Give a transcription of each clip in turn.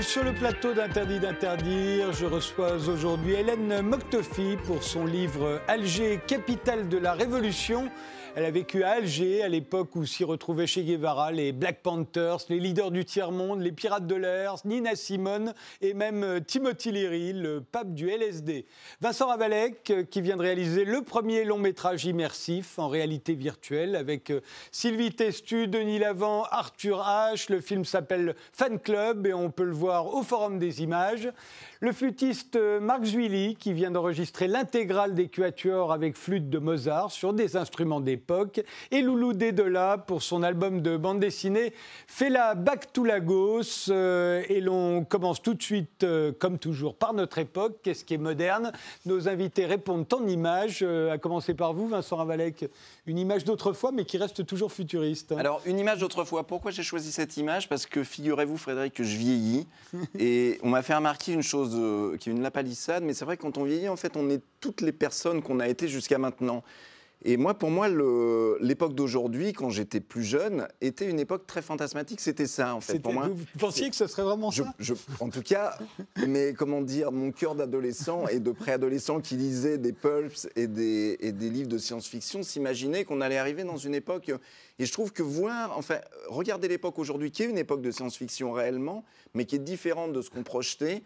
Sur le plateau d'Interdit d'interdire? Je reçois aujourd'hui Hélène Moktofi pour son livre Alger, capitale de la Révolution. Elle a vécu à Alger, à l'époque où s'y retrouvaient Che Guevara, les Black Panthers, les leaders du tiers-monde, les pirates de l'air, Nina Simone et même euh, Timothy Leary, le pape du LSD. Vincent Ravalek, euh, qui vient de réaliser le premier long métrage immersif en réalité virtuelle avec euh, Sylvie Testu, Denis Lavant, Arthur H. Le film s'appelle Fan Club et on peut le voir au Forum des images. Le flûtiste Marc Zuili, qui vient d'enregistrer l'intégrale des quatuors avec flûte de Mozart sur des instruments et Loulou Dédola pour son album de bande dessinée Fela Back to Lagos. Euh, et l'on commence tout de suite, euh, comme toujours, par notre époque. Qu'est-ce qui est moderne Nos invités répondent en images, euh, à commencer par vous, Vincent Ravalec. Une image d'autrefois, mais qui reste toujours futuriste. Alors, une image d'autrefois. Pourquoi j'ai choisi cette image? Parce que figurez-vous, Frédéric, que je vieillis. et on m'a fait remarquer une chose qui est une lapalissade, mais c'est vrai que quand on vieillit, en fait, on est toutes les personnes qu'on a été jusqu'à maintenant. Et moi, pour moi, l'époque d'aujourd'hui, quand j'étais plus jeune, était une époque très fantasmatique. C'était ça, en fait, pour moi. Vous pensiez que ce serait vraiment ça En tout cas, mais comment dire, mon cœur d'adolescent et de préadolescent qui lisait des pulps et des, et des livres de science-fiction s'imaginait qu'on allait arriver dans une époque. Et je trouve que voir, enfin, regarder l'époque aujourd'hui, qui est une époque de science-fiction réellement, mais qui est différente de ce qu'on projetait,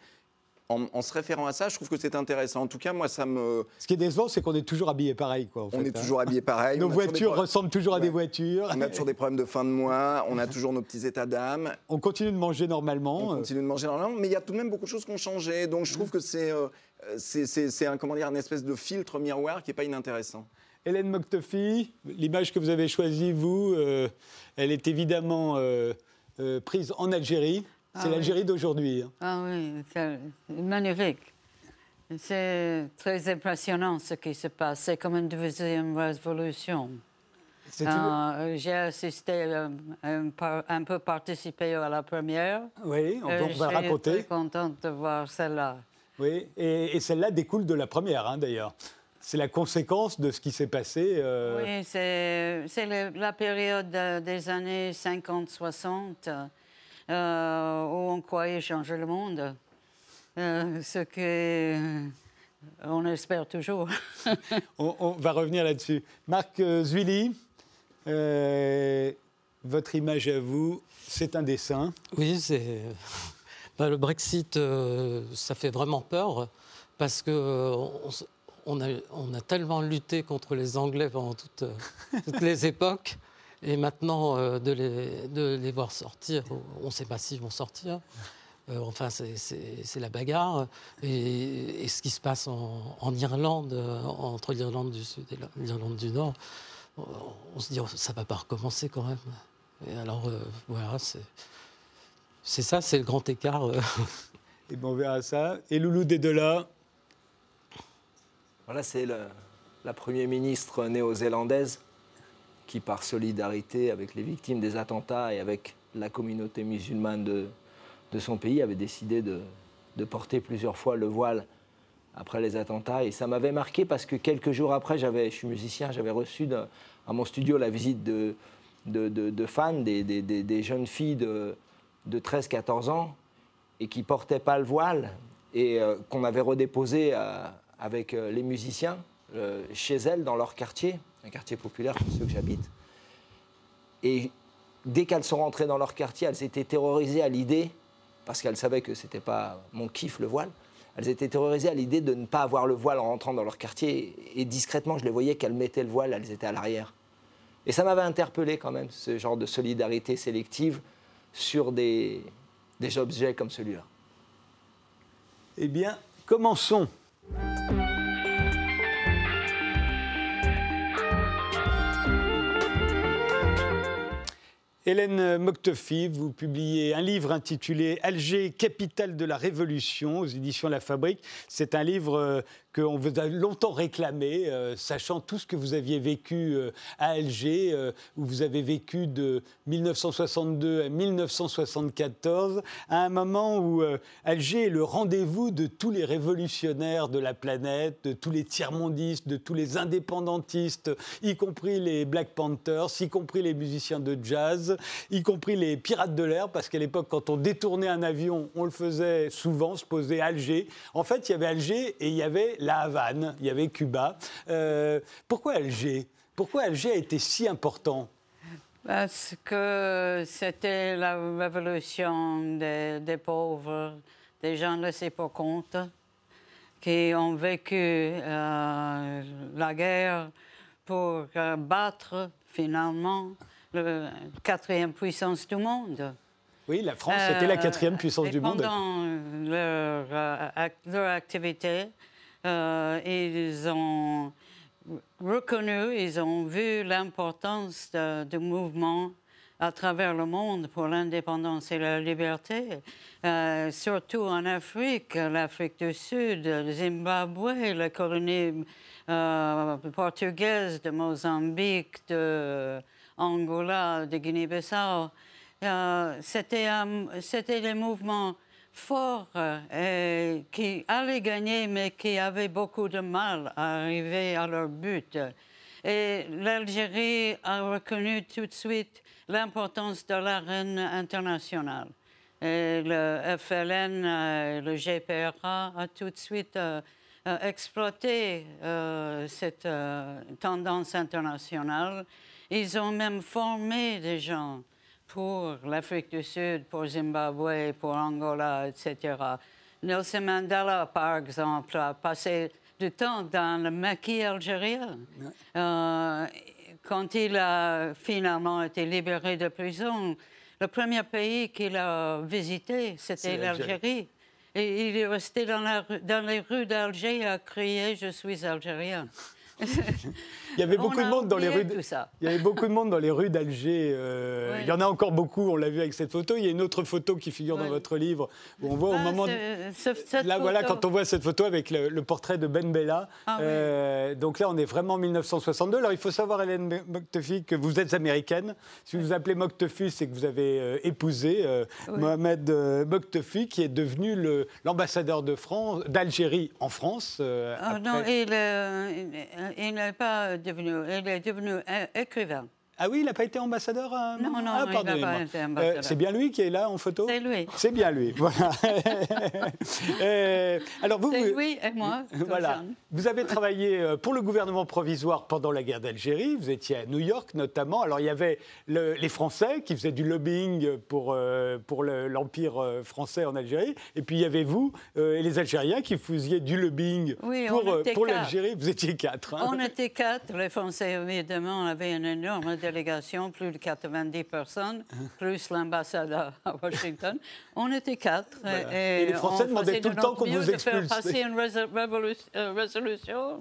en, se référant à ça, je trouve que c'est intéressant. En tout cas, moi, ça me. Ce qui est décevant, c'est qu'on est toujours habillé pareil. Quoi, on est hein. toujours habillé pareil. Nos voitures ressemblent toujours à des voitures. On a toujours des problèmes de fin de mois, on a toujours nos petits états d'âme. On continue de manger normalement. On continue de manger normalement, mais il y a tout de même beaucoup de choses qui ont changé. Donc je trouve que c'est euh, c'est un, comment dire, une espèce de filtre miroir qui n'est pas inintéressant. Hélène Moktofi, l'image que vous avez choisie, vous, euh, elle est évidemment euh, prise en Algérie. C'est ah l'Algérie d'aujourd'hui. Hein. Ah oui, c'est magnifique. C'est très impressionnant ce qui se passe. C'est comme une deuxième révolution. Euh, j'ai assisté, euh, un, peu participé à la première. Oui, on, peut, va raconter. Je suis très contente de voir celle-là. Oui, et, celle-là découle de la première, hein, d'ailleurs. C'est la conséquence de ce qui s'est passé. Euh... Oui, c'est la période des années 50-60 euh, où on croyait changer le monde. Euh, ce que euh, on espère toujours. on, va revenir là-dessus. Marc Zuili, votre image à vous, c'est un dessin. Oui, c'est. Bah, le Brexit, ça fait vraiment peur parce que on, a, on, a, tellement lutté contre les Anglais pendant toutes les époques et maintenant, euh, de, les, de, les, voir sortir, on ne sait pas s'ils vont sortir. Euh, enfin, c'est la bagarre. Et, ce qui se passe en, Irlande, entre l'Irlande du Sud et l'Irlande du Nord, on, se dit, oh, ça ne va pas recommencer quand même. Et alors, euh, voilà, c'est ça, c'est le grand écart. et bon, on verra ça. Et Loulou des là Voilà, c'est la Première ministre néo-zélandaise qui, par solidarité avec les victimes des attentats et avec la communauté musulmane de, de son pays, avait décidé de, de, porter plusieurs fois le voile après les attentats. Et ça m'avait marqué parce que quelques jours après, je suis musicien, j'avais reçu à mon studio la visite de, de fans, des, des, des, jeunes filles de, 13-14 ans et qui portaient pas le voile et euh, qu'on avait redéposé euh, avec euh, les musiciens chez elles dans leur quartier un quartier populaire comme ceux que j'habite. Et dès qu'elles sont rentrées dans leur quartier, elles étaient terrorisées à l'idée, parce qu'elles savaient que c'était pas mon kiff le voile, elles étaient terrorisées à l'idée de ne pas avoir le voile en rentrant dans leur quartier. Et discrètement, je les voyais qu'elles mettaient le voile, elles étaient à l'arrière. Et ça m'avait interpellé quand même, ce genre de solidarité sélective sur des, des objets comme celui-là. Eh bien, commençons. Hélène Moktofi, vous publiez un livre intitulé Alger, capitale de la Révolution aux éditions La Fabrique. C'est un livre euh, qu'on vous a longtemps réclamé, euh, sachant tout ce que vous aviez vécu euh, à Alger, euh, où vous avez vécu de 1962 à 1974, à un moment où Alger est le rendez-vous de tous les révolutionnaires de la planète, de tous les tiers-mondistes, de tous les indépendantistes, y compris les Black Panthers, y compris les musiciens de jazz, y compris les pirates de l'air, parce qu'à l'époque, quand on détournait un avion, on le faisait souvent, se poser à Alger. En fait, il y avait Alger et il y avait la Havane, il y avait Cuba. Euh, pourquoi Alger Pourquoi Alger a été si important? Parce que c'était la révolution des, pauvres, des gens laissés pour compte, qui ont vécu euh, la guerre pour battre finalement la quatrième puissance du monde. Oui, la France était la quatrième puissance du monde. Pendant leur, euh, leur activité, euh, ils ont reconnu, ils ont vu l'importance du mouvement à travers le monde pour l'indépendance et la liberté, euh, surtout en Afrique, l'Afrique du Sud, le Zimbabwe, la colonie portugaise de Mozambique, de Angola, de Guinée-Bissau. Euh, c'était des mouvements forts euh, qui allaient gagner, mais qui avaient beaucoup de mal à arriver à leur but. Et l'Algérie a reconnu tout de suite l'importance de l'arène internationale. Et le FLN, euh, le GPRA a tout de suite exploité cette tendance internationale. Ils ont même formé des gens pour l'Afrique du Sud, pour Zimbabwe, pour Angola, etc. Nelson Mandela, par exemple, a passé du temps dans le maquis algérien. Euh, quand il a finalement été libéré de prison, le premier pays qu'il a visité, c'était l'Algérie. Et il est resté dans, la, dans les rues d'Alger à crier Je suis algérien. il y avait beaucoup de monde dans les rues. Il y avait beaucoup de monde dans les rues d'Alger. Euh, il y en a encore beaucoup. On l'a vu avec cette photo. Il y a une autre photo qui figure dans votre livre où on voit au ah, moment. là, voilà, quand on voit cette photo avec le, portrait de Ben Bella. Ah euh, donc là, on est vraiment en 1962. Alors, il faut savoir, Hélène Moktefi, que vous êtes américaine. Si vous vous appelez Moktefi, c'est que vous avez euh, épousé Mohamed Moktefi, qui est devenu l'ambassadeur de France, d'Algérie en France. Ah, non, il, il n'est pas devenu, il est devenu écrivain. Ah oui, il n'a pas été ambassadeur Non, non, ah, il n'a pas été ambassadeur. Euh, c'est bien lui qui est là en photo C'est lui. C'est bien lui, voilà. euh, alors vous, c'est lui et moi. Voilà. Vous avez travaillé euh, pour le gouvernement provisoire pendant la guerre d'Algérie. Vous étiez à New York notamment. Alors il y avait les Français qui faisaient du lobbying pour, euh, pour l'Empire français en Algérie. Et puis il y avait vous et les Algériens qui faisiez du lobbying pour, pour l'Algérie. Vous étiez quatre. Hein. On était quatre. Les Français, évidemment, avaient un énorme délégation, plus de 90 personnes, plus l'ambassadeur à Washington. On était quatre. Et, les Français demandaient tout le temps qu'on vous expulse. De faire passer une euh, résolution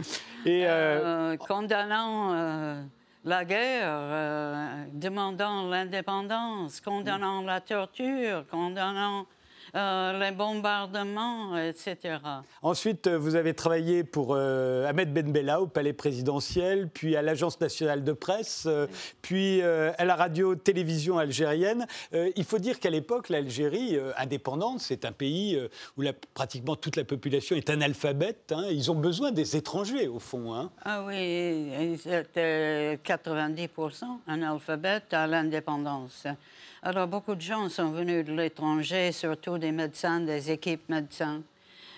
et, euh, euh, condamnant la guerre, demandant l'indépendance, condamnant la torture, condamnant les bombardements, etc. Ensuite, euh, vous avez travaillé pour euh, Ahmed Ben Bella au Palais présidentiel, puis à l'Agence nationale de presse, puis à la radio-télévision algérienne. il faut dire qu'à l'époque, l'Algérie, indépendante, c'est un pays où la, pratiquement toute la population est analphabète. Hein. Ils ont besoin des étrangers, au fond. Hein. Ah oui, c'était 90% analphabètes à l'indépendance. Alors, beaucoup de gens sont venus de l'étranger, surtout des médecins, des équipes médecins.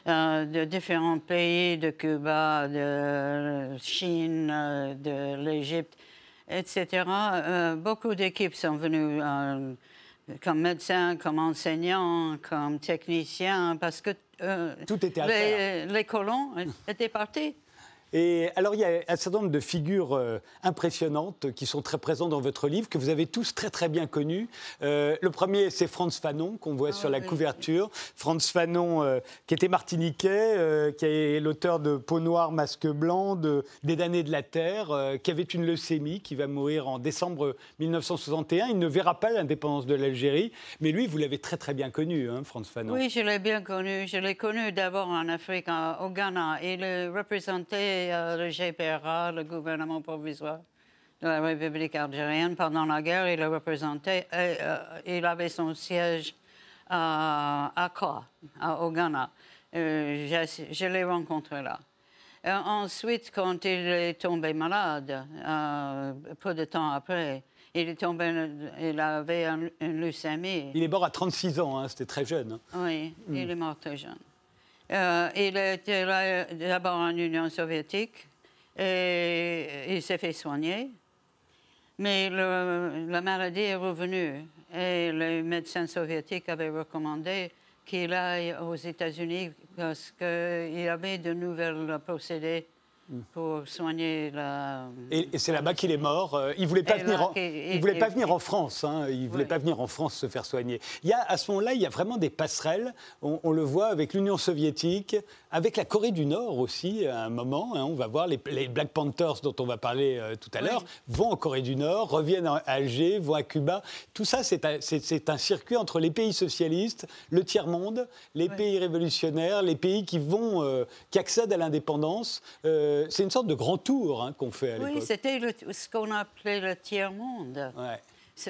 Euh, de différents pays, de Cuba, de Chine, euh, de l'Égypte, etc. Euh, beaucoup d'équipes sont venues comme médecins, comme enseignants, comme techniciens, parce que Tout était à les, les colons étaient partis. Et alors, il y a un certain nombre de figures euh, impressionnantes qui sont très présentes dans votre livre, que vous avez tous très très bien connues. Euh, le premier, c'est Franz Fanon, qu'on voit ah sur la couverture. Franz Fanon, euh, qui était martiniquais, qui est l'auteur de Peau noire, masque blanc, de, des damnés de la Terre, qui avait une leucémie, qui va mourir en décembre 1961. Il ne verra pas l'indépendance de l'Algérie, mais lui, vous l'avez très très bien connu, hein, Franz Fanon. Oui, je l'ai bien connu. Je l'ai connu d'abord en Afrique, au Ghana. Il représentait euh, le GPRA, le gouvernement provisoire de la République algérienne. Pendant la guerre, il le représentait. Et, euh, il avait son siège à Accra, au Ghana. Euh, je, l'ai rencontré là. ensuite, quand il est tombé malade, peu de temps après, il est tombé, il avait une, leucémie. Il est mort à 36 ans, hein, c'était très jeune. Hein. Oui, il hmm. est mort très jeune. Euh, il était d'abord en Union soviétique et il s'est fait soigner. Mais la maladie est revenue et les médecins soviétiques avaient recommandé qu'il aille aux États-Unis parce qu'il avait de nouvelles procédés pour soigner la. Et, c'est là-bas qu'il est mort. Il voulait pas venir. En, il voulait pas venir en France. Hein. Il voulait pas venir en France se faire soigner. Il y a à ce moment-là, il y a vraiment des passerelles. On, le voit avec l'Union soviétique, avec la Corée du Nord aussi. À un moment, hein. on va voir les, Black Panthers dont on va parler euh, tout à l'heure vont en Corée du Nord, reviennent à Alger, vont à Cuba. Tout ça, c'est un, un, circuit entre les pays socialistes, le tiers monde, les pays révolutionnaires, les pays qui vont, euh, qui accèdent à l'indépendance. Euh, c'est une sorte de grand tour hein, qu'on fait à l'époque. Oui, c'était ce qu'on appelait le tiers-monde.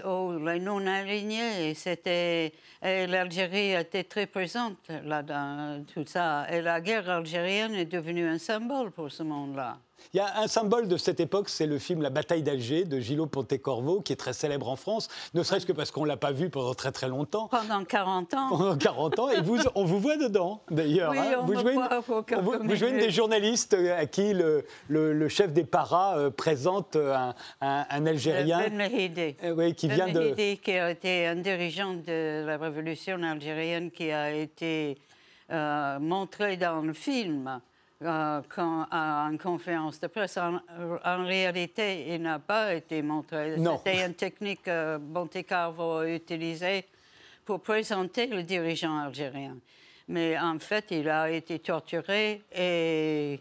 Oh, les non-alignés, c'était... L'Algérie était très présente là dans tout ça. Et la guerre algérienne est devenue un symbole pour ce monde-là. Il y a un symbole de cette époque, c'est le film La bataille d'Alger de Gillo Pontecorvo, qui est très célèbre en France, ne serait-ce que parce qu'on ne l'a pas vu pendant très très longtemps. Pendant 40 ans. Pendant 40 ans, et vous, on vous voit dedans, d'ailleurs. Oui, hein. vous, jouez une, vous, jouez une des journalistes euh, à qui le, le, chef des paras euh, présente un, un, Algérien. Ben Mehidi. Euh, oui, qui ben vient Mehidi, qui a été un dirigeant de la révolution algérienne, qui a été montré dans le film. Euh, quand, en conférence de presse. En, réalité, il n'a pas été montré. C'était une technique que Monte Carlo a utilisée pour présenter le dirigeant algérien. Mais en fait, il a été torturé et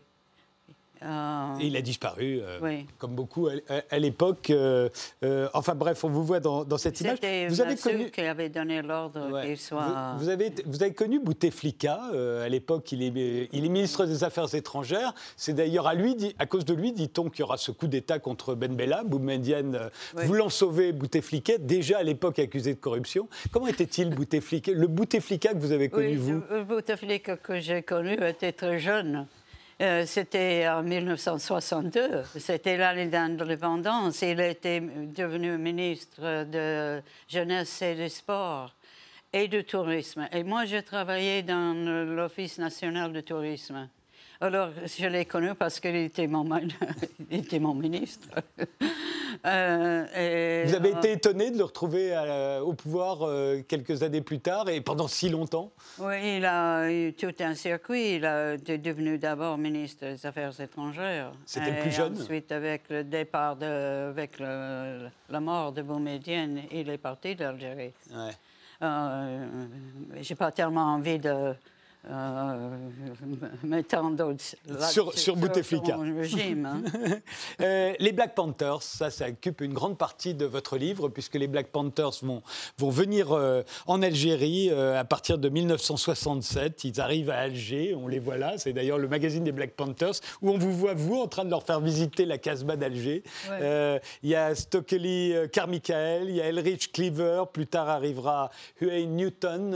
ah. il a disparu, euh, comme beaucoup à, l'époque. Euh, euh, enfin bref, on vous voit dans, cette image. Vous avez connu qui avait donné l'ordre qu'il soit. Vous, avez, vous avez connu Bouteflika à l'époque. Il est, il est ministre des Affaires étrangères. C'est d'ailleurs à lui, à cause de lui, dit-on qu'il y aura ce coup d'État contre Ben Bella. Boumedienne voulant sauver Bouteflika, déjà à l'époque accusé de corruption. Comment était-il Bouteflika? Le Bouteflika que vous avez connu vous? Le Bouteflika que j'ai connu était très jeune. Euh, c'était en 1962, c'était l'année d'indépendance. Il était devenu ministre de Jeunesse et des Sports et du Tourisme. Et moi, je travaillais dans l'Office national de tourisme. Alors, je l'ai connu parce qu'il était mon, il était mon ministre. Euh, Vous avez été étonné de le retrouver au pouvoir euh, quelques années plus tard et pendant si longtemps? Oui, il a eu tout un circuit. Il a été devenu d'abord ministre des Affaires étrangères. C'était plus jeune Ensuite, avec le départ, de, avec la mort de Boumedienne, il est parti d'Algérie. Ouais. Euh, J'ai pas tellement envie de euh, mettant d'autres sur, sur Bouteflika. Hein. Euh, les Black Panthers, ça, ça occupe une grande partie de votre livre, puisque les Black Panthers vont, vont venir euh, en Algérie à partir de 1967. Ils arrivent à Alger, on les voit là. C'est d'ailleurs le magazine des Black Panthers, où on vous voit, vous, en train de leur faire visiter la Casbah d'Alger. Il y a Stokely Carmichael, il y a Elrich Cleaver, plus tard arrivera Huey Newton.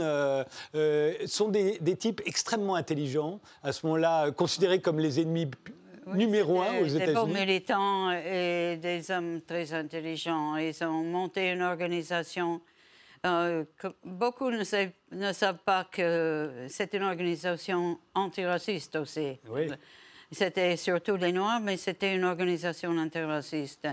sont des, des types extrêmement intelligents, à ce moment-là euh, considérés comme les ennemis numéro un aux États-Unis. Des militants et des hommes très intelligents. Ils ont monté une organisation. Euh, que beaucoup ne savent, ne savent, pas que c'est une organisation antiraciste aussi. C'était surtout les Noirs, mais c'était une organisation antiraciste.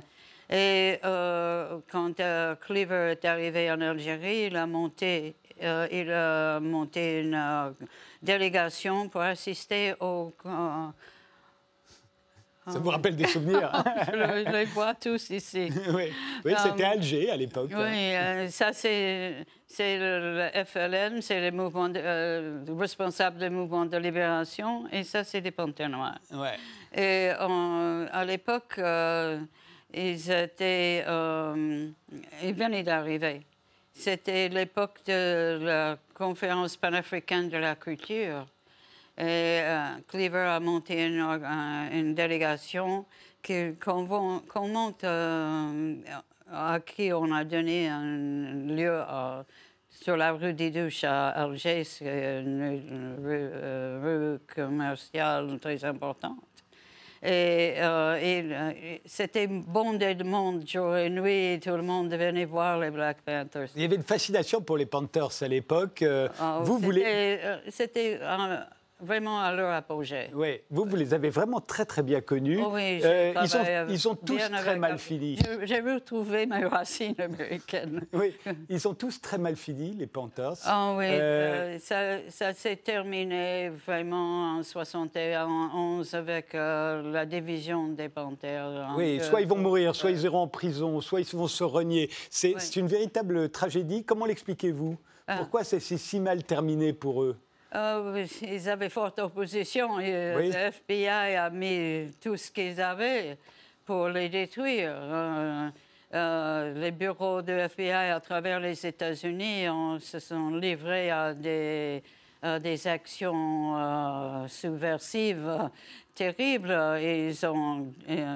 Et euh, quand Cleaver est arrivé en Algérie, il a monté, il a monté une délégation pour assister au, Ça vous rappelle des souvenirs Je les vois tous ici. oui, oui c'était Alger à l'époque. Oui, euh, ça c'est le, FLN, c'est le mouvement euh, responsable du mouvement de libération, et ça c'est les Panthères Noirs. Ouais. Et à l'époque, euh, ils étaient, ils venaient d'arriver. C'était l'époque de la conférence panafricaine de la culture. Et Cleaver a monté une, délégation qu'on monte, euh, à qui on a donné un lieu sur la rue des Douches à Alger, c'est une, rue, rue, commerciale très importante. Et, euh, c'était bon de monde jour et nuit, tout le monde venait voir les Black Panthers. Il y avait une fascination pour les Panthers à l'époque. Euh, ah, vous voulez. C'était vraiment à leur apogée. Oui, vous, vous les avez vraiment très, très bien connus. Oh oui, euh, ils, sont, ils sont tous très mal finis. J'ai retrouvé mes racines américaines. Oui, ils sont tous très mal finis, les Panthers. Ah oui, euh, euh, ça, s'est terminé vraiment en 71 avec la division des Panthers. Oui, soit ils vont mourir, soit ils iront en prison, soit ils vont se renier. C'est une véritable tragédie. Comment l'expliquez-vous? Ah. Pourquoi c'est si mal terminé pour eux? Euh, ils avaient forte opposition. Et, euh, Le FBI a mis tout ce qu'ils avaient pour les détruire. Euh, les bureaux de FBI à travers les États-Unis se sont livrés à des, des actions subversives terribles. Ils ont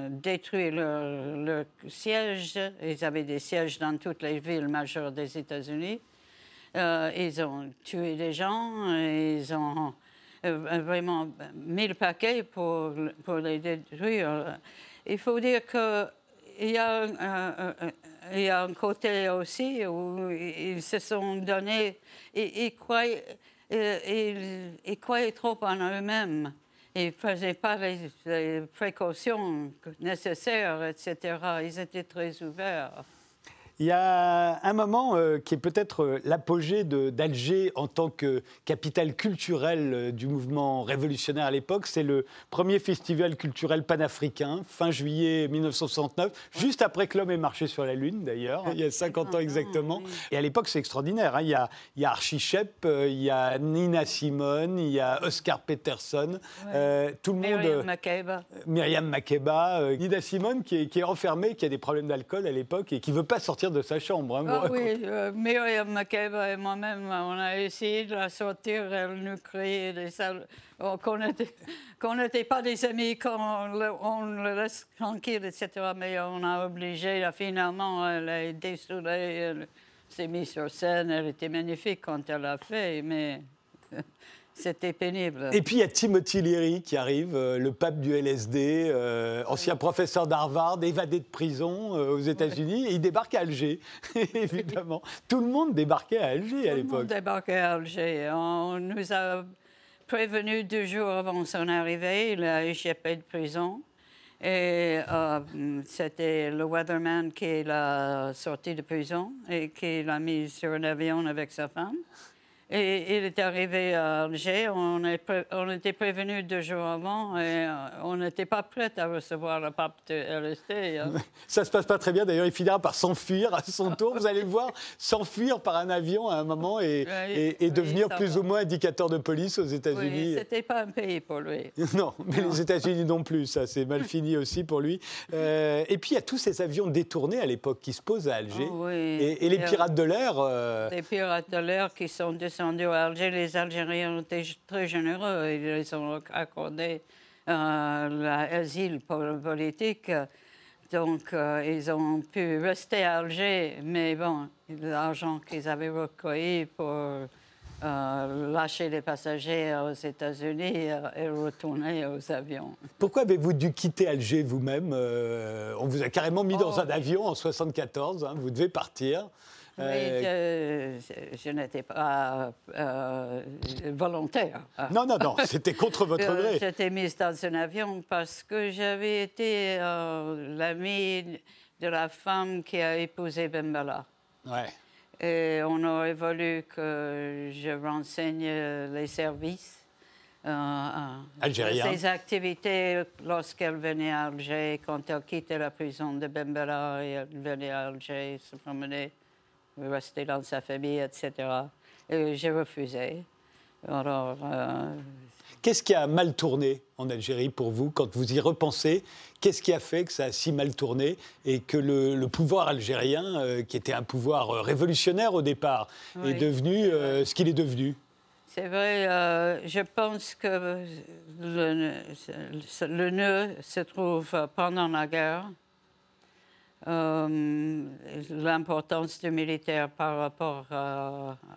détruit leur, leur siège. Ils avaient des sièges dans toutes les villes majeures des États-Unis. Euh, ils ont tué des gens, ils ont euh, vraiment mis le paquet pour, les détruire. Il faut dire qu'il y, a un, côté aussi où ils se sont donnés, ils croyaient trop en eux-mêmes. Ils ne faisaient pas les, précautions nécessaires, etc. Ils étaient très ouverts. Il y a un moment euh, qui est peut-être euh, l'apogée d'Alger en tant que capitale culturelle euh, du mouvement révolutionnaire à l'époque. C'est le premier festival culturel panafricain, fin juillet 1969, juste après que l'homme ait marché sur la Lune d'ailleurs, il y a 50 ans exactement. Et à l'époque, c'est extraordinaire. Hein. Il, y a, il y a Archie Shep, il y a Nina Simone, il y a Oscar Peterson, tout le monde. Myriam Makeba. Myriam Makeba, Nina Simone qui est, qui est enfermée, qui a des problèmes d'alcool à l'époque et qui ne veut pas sortir de sa chambre. Hein, ah, oui, euh, Myriam Makeba et moi-même, on a essayé de la sortir. Elle nous criait des salles. Oh, qu'on n'était pas des amis, qu'on on le laisse tranquille, etc. Mais on a obligé, finalement, elle a dessoudée, elle s'est mise sur scène. Elle était magnifique quand elle l'a fait, mais c'était pénible. Et puis il y a Timothy Leary qui arrive, euh, le pape du LSD, euh, ancien professeur d'Harvard, évadé de prison euh, aux États-Unis, et il débarque à Alger, évidemment. Tout le monde débarquait à Alger à l'époque. Tout le monde débarquait à Alger. On nous a prévenu deux jours avant son arrivée, il a échappé de prison. Et c'était le weatherman qui l'a sorti de prison et qui l'a mis sur un avion avec sa femme. Et il est arrivé à Alger. On, on était prévenu deux jours avant et euh, on n'était pas prêt à recevoir le pape de LSD. Hein. Ça se passe pas très bien. D'ailleurs, il finira par s'enfuir à son tour. Vous allez le voir, s'enfuir par un avion à un moment et, et, devenir plus ou moins indicateur de police aux États-Unis. Oui, c'était pas un pays pour lui. non, mais les États-Unis non plus. Ça, c'est mal fini aussi pour lui. Euh, et puis, il y a tous ces avions détournés à l'époque qui se posent à Alger. Oh, et, les pirates de l'air. Euh, les pirates de l'air qui sont descendus Alger, les Algériens étaient très généreux. Ils les ont accordé euh, l'asile politique. Donc, euh, ils ont pu rester à Alger, mais bon, l'argent qu'ils avaient recueilli pour euh, lâcher les passagers aux États-Unis et retourner aux avions. Pourquoi avez-vous dû quitter Alger vous-même On vous a carrément mis dans oh. un avion en 1974, hein, vous devez partir. Oui, euh, je, n'étais pas euh, volontaire. Non, non, non, c'était contre votre euh, gré. J'étais mise dans un avion parce que j'avais été l'amie de la femme qui a épousé Bembala. Ouais. Et on aurait voulu que je renseigne les services Algérien. Ses activités lorsqu'elle venait à Alger, quand elle quittait la prison de Bembera et elle venait à Alger se promener, rester dans sa famille, etc. Et j'ai refusé. Alors, Qu'est-ce qui a mal tourné en Algérie pour vous quand vous y repensez? Qu'est-ce qui a fait que ça a si mal tourné et que le, pouvoir algérien, euh, qui était un pouvoir euh, révolutionnaire au départ, est devenu euh, ce qu'il est devenu? C'est vrai, je pense que le, le, nœud se trouve pendant la guerre. L'importance du militaire par rapport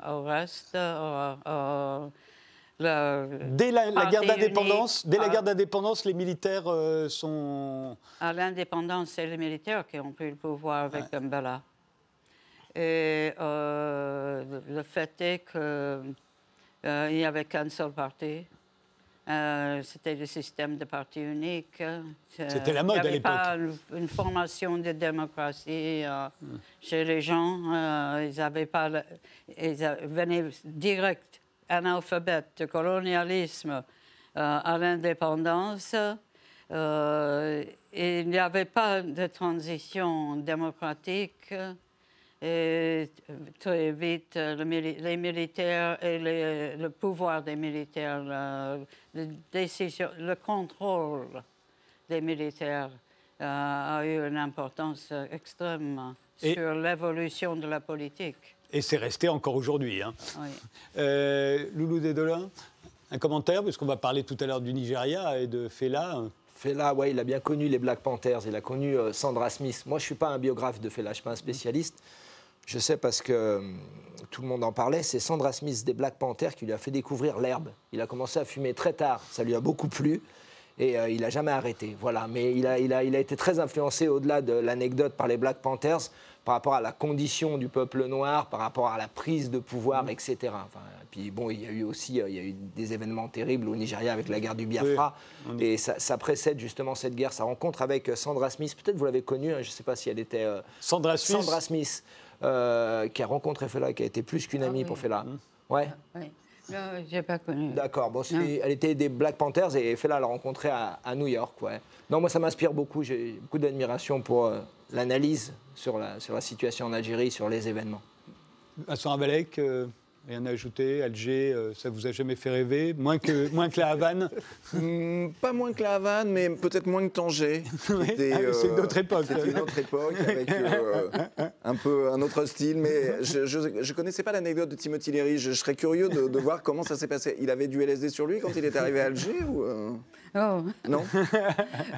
au reste, dès la, guerre d'indépendance, dès la guerre d'indépendance, les militaires euh, sont. À l'indépendance, c'est les militaires qui ont pris le pouvoir avec ouais. Et euh, le fait est qu'il euh, n'y avait qu'un seul parti. C'était le système de parti unique. C'était la mode à l'époque. Il n'y avait pas une formation de démocratie hmm. chez les gens. ils avaient pas. Ils venaient direct analphabète, de colonialisme euh, à l'indépendance, euh, il n'y avait pas de transition démocratique. Et très vite, les militaires et le pouvoir des militaires, le, décision, le contrôle des militaires euh, a eu une importance extrême sur l'évolution de la politique. Et c'est resté encore aujourd'hui. Hein. Euh, Loulou Dedolin, un commentaire, parce qu'on va parler tout à l'heure du Nigeria et de Fela. Fela, ouais, il a bien connu les Black Panthers, il a connu euh, Sandra Smith. Moi, je ne suis pas un biographe de Fela, je ne suis pas un spécialiste. Je sais parce que euh, tout le monde en parlait, c'est Sandra Smith des Black Panthers qui lui a fait découvrir l'herbe. Il a commencé à fumer très tard, ça lui a beaucoup plu et il n'a jamais arrêté. Voilà, mais il a, il, a, il a été très influencé au-delà de l'anecdote par les Black Panthers par rapport à la condition du peuple noir, par rapport à la prise de pouvoir, etc. Enfin, puis bon, il y a eu aussi euh, il y a eu des événements terribles au Nigeria avec la guerre du Biafra. et ça, précède justement cette guerre, sa rencontre avec euh, Sandra Smith. Peut-être vous l'avez connue, hein, je ne sais pas si elle était. Euh, Sandra Smith. Sandra Smith, qui a rencontré Fela, qui a été plus qu'une ah amie pour Fela. Mmh. Ouais. Ah, oui. Non, je n'ai pas connu. D'accord. Bon, elle était des Black Panthers et Fela l'a rencontrée à, à, New York. Ouais. Non, moi, ça m'inspire beaucoup. J'ai beaucoup d'admiration pour l'analyse sur la, sur la situation en Algérie, sur les événements. Vincent Abalek, euh, rien à ajouter Alger, euh, ça vous a jamais fait rêver Moins que, moins que la Havane? Hmm, Pas moins que la Havane, mais peut-être moins que Tanger. Ah, c'est une autre époque. C'est une autre époque, avec euh, un peu un autre style. Mais je ne connaissais pas l'anecdote de Timothy Leary. Je, serais curieux de, de, voir comment ça s'est passé. Il avait du LSD sur lui quand il est arrivé à Alger ou Oh. Non?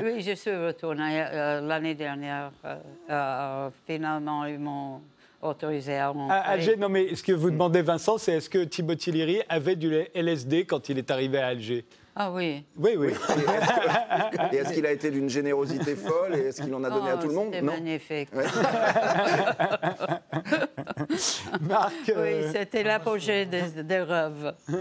Oui, je suis retournée euh, l'année dernière. Euh, euh, finalement, ils m'ont autorisé à rentrer. À Alger, non, mais ce que vous demandez, Vincent, c'est est-ce que Timothy Leary avait du LSD quand il est arrivé à Alger? Ah oui. Oui, oui. Et est-ce qu'il a été d'une générosité folle et est-ce qu'il en a donné à tout le monde? C'était magnifique. Marc, Oui, c'était l'apogée des, des rêves.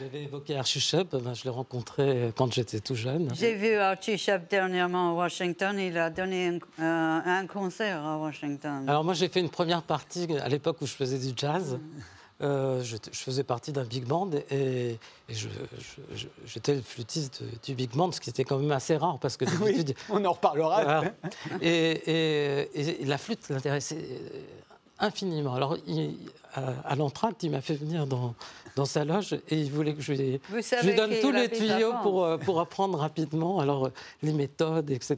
J'avais évoqué Archie Shep, ben, je l'ai rencontré quand j'étais tout jeune. J'ai vu Archie Shep dernièrement à Washington, il a donné un, concert à Washington. Alors moi j'ai fait une première partie à l'époque où je faisais du jazz. Euh, je, faisais partie d'un big band et, j'étais le flûtiste du big band, ce qui était quand même assez rare parce que on en reparlera. Et, et, la flûte l'intéressait infiniment. Alors, à, l'entracte, il m'a fait venir dans, dans sa loge et il voulait que je lui, je donne tous les tuyaux pour, euh, pour apprendre rapidement, alors les méthodes, etc.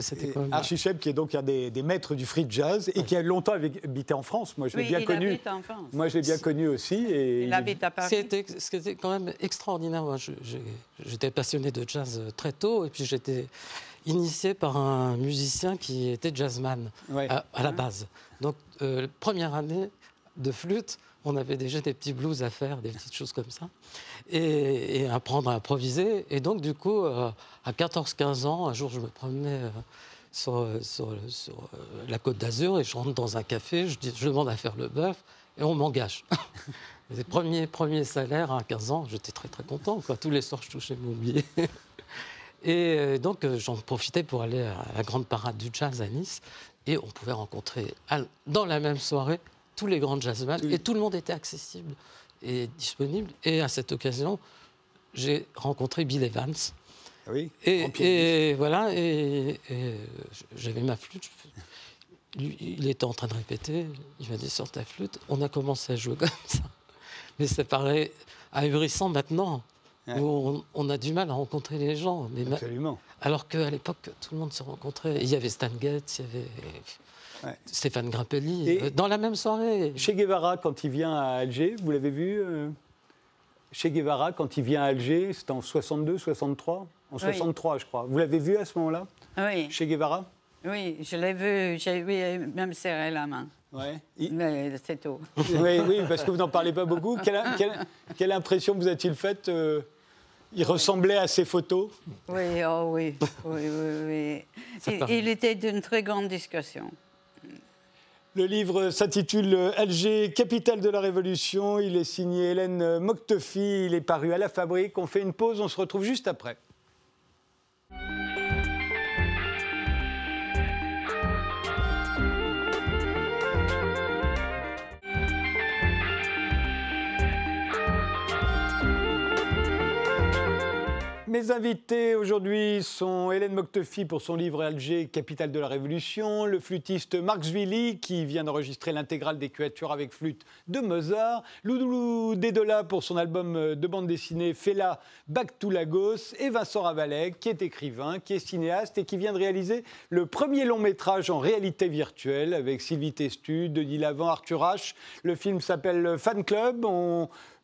C'était quand même... Archie Shep, qui est donc un des, des, maîtres du free jazz et qui a longtemps habité en France. Moi, je l'ai bien il connu. En France. Moi, je l'ai bien connu aussi. Et il, habite à Paris. C'était, c'était quand même extraordinaire. j'étais passionné de jazz très tôt et puis j'étais initié par un musicien qui était jazzman à, la base. Donc, euh, première année de flûte, on avait déjà des petits blues à faire, des petites choses comme ça, et, apprendre à improviser. Et donc, du coup, euh, à 14-15 ans, un jour, je me promenais euh, sur, sur, la côte d'Azur et je rentre dans un café, je, dis, je demande à faire le bœuf et on m'engage. Les premiers, premiers salaires à 15 ans, j'étais très très content. Quoi. Tous les soirs, je touchais mon billet. Et donc, j'en profitais pour aller à la grande parade du jazz à Nice. Et on pouvait rencontrer dans la même soirée tous les grands jazzmen. Et tout le monde était accessible et disponible. Et à cette occasion, j'ai rencontré Bill Evans. Ah oui. Et, voilà, et, j'avais ma flûte. il était en train de répéter. Il m'a dit sur ta flûte. On a commencé à jouer comme ça. Mais ça paraît ahurissant maintenant. Où on, a du mal à rencontrer les gens. Mais Absolument. alors qu'à l'époque, tout le monde se rencontrait. Il y avait Stan Getz, il y avait Stéphane Grappelli, euh, dans la même soirée. Che Guevara, quand il vient à Alger, vous l'avez vu euh, Che Guevara, quand il vient à Alger, c'était en 62, 63 En 63, je crois. Vous l'avez vu à ce moment-là Oui. Che Guevara? Oui, je l'ai vu. J'ai même serré la main. Ouais. Mais c'est tout. Oui, oui, parce que vous n'en parlez pas beaucoup. Quelle, quelle, impression vous a-t-il faite euh, Il ressemblait à ses photos Oui, oh oui. oui, oui, oui. Il, était d'une très grande discussion. Le livre s'intitule Alger, capitale de la Révolution. Il est signé Hélène Moctefi. Il est paru à la Fabrique. On fait une pause, on se retrouve juste après. Mes invités aujourd'hui sont Hélène Moctefi pour son livre Alger, capitale de la Révolution, le flûtiste Marc Zwilly qui vient d'enregistrer l'intégrale des cuatures avec flûte de Mozart, Loudoulou Dedola pour son album de bande dessinée Fela Back to Lagos et Vincent Ravalec qui est écrivain, qui est cinéaste et qui vient de réaliser le premier long métrage en réalité virtuelle avec Sylvie Testu, Denis Lavant, Arthur H. Le film s'appelle Fan Club.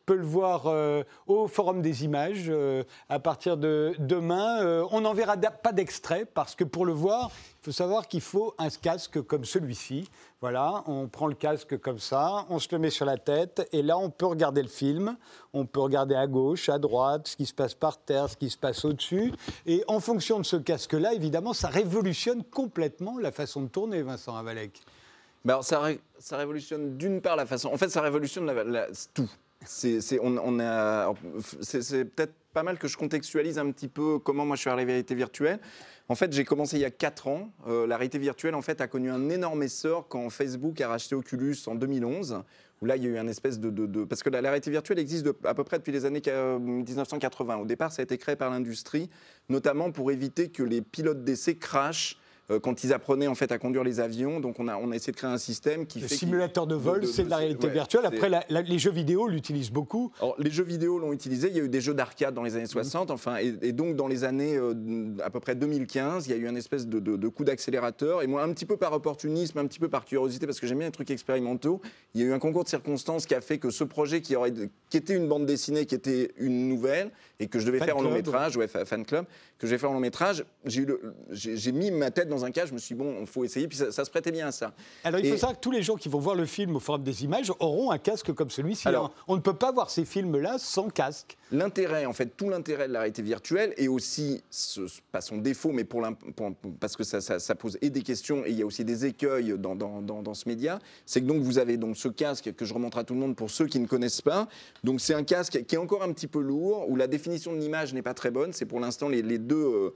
Peut le voir euh, au Forum des images euh, à partir de demain. Euh, on n'en verra pas d'extrait parce que pour le voir, il faut savoir qu'il faut un casque comme celui-ci. Voilà, on prend le casque comme ça, on se le met sur la tête et là on peut regarder le film. On peut regarder à gauche, à droite, ce qui se passe par terre, ce qui se passe au-dessus. Et en fonction de ce casque-là, évidemment, ça révolutionne complètement la façon de tourner, Vincent Avalek. Ben alors ça, ça, révolutionne d'une part la façon. En fait, ça révolutionne tout. C'est peut-être pas mal que je contextualise un petit peu comment moi je suis arrivé à la réalité virtuelle. En fait, j'ai commencé il y a 4 ans. Euh, la réalité virtuelle en fait, a connu un énorme essor quand Facebook a racheté Oculus en 2011, où là, il y a eu un espèce de... Parce que la, réalité virtuelle existe à peu près depuis les années 1980. Au départ, ça a été créé par l'industrie, notamment pour éviter que les pilotes d'essai crashent euh, quand ils apprenaient en fait à conduire les avions. Donc on a, on a essayé de créer un système qui le fait simulateur de vol, c'est de, la réalité virtuelle. Après, les jeux vidéo l'utilisent beaucoup. Alors, les jeux vidéo l'ont utilisé. Il y a eu des jeux d'arcade dans les années 60. Mhm. Enfin, et, donc dans les années euh, à peu près 2015, il y a eu un espèce de, de coup d'accélérateur. Et moi, un petit peu par opportunisme, un petit peu par curiosité, parce que j'aime bien les trucs expérimentaux, il y a eu un concours de circonstances qui a fait que ce projet qui, aurait, qui était une bande dessinée, qui était une nouvelle, et que je devais faire en long métrage, ouais, fan club, que je vais faire en long métrage, j'ai mis ma tête dans un cas, je me suis dit, bon, il faut essayer, puis ça, se prêtait bien à ça. Alors il faut savoir que tous les gens qui vont voir le film au Forum des images auront un casque comme celui-ci. Alors, on ne peut pas voir ces films-là sans casque. L'intérêt, en fait, tout l'intérêt de la réalité virtuelle, et aussi, pas son défaut, mais pour, parce que ça, ça, pose et des questions, et il y a aussi des écueils dans, dans, dans, ce média, c'est que donc vous avez donc ce casque que je remonte à tout le monde pour ceux qui ne connaissent pas. Donc c'est un casque qui est encore un petit peu lourd, où la définition de l'image n'est pas très bonne. C'est pour l'instant les, les, deux. Euh,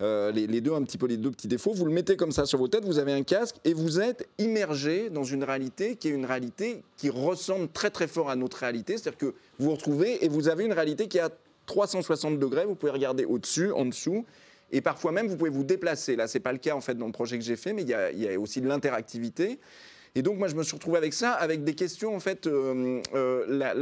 euh, les, deux un petit peu les deux petits défauts. Vous le mettez comme ça sur vos têtes, vous avez un casque et vous êtes immergé dans une réalité qui est une réalité qui ressemble très très fort à notre réalité. C'est-à-dire que vous vous retrouvez et vous avez une réalité qui est à 360 degrés. Vous pouvez regarder au-dessus, en dessous. Et parfois même, vous pouvez vous déplacer. Là, c'est pas le cas en fait dans le projet que j'ai fait, mais il y a aussi de l'interactivité. Et donc, moi, je me suis retrouvé avec ça, avec des questions. En fait, euh, euh,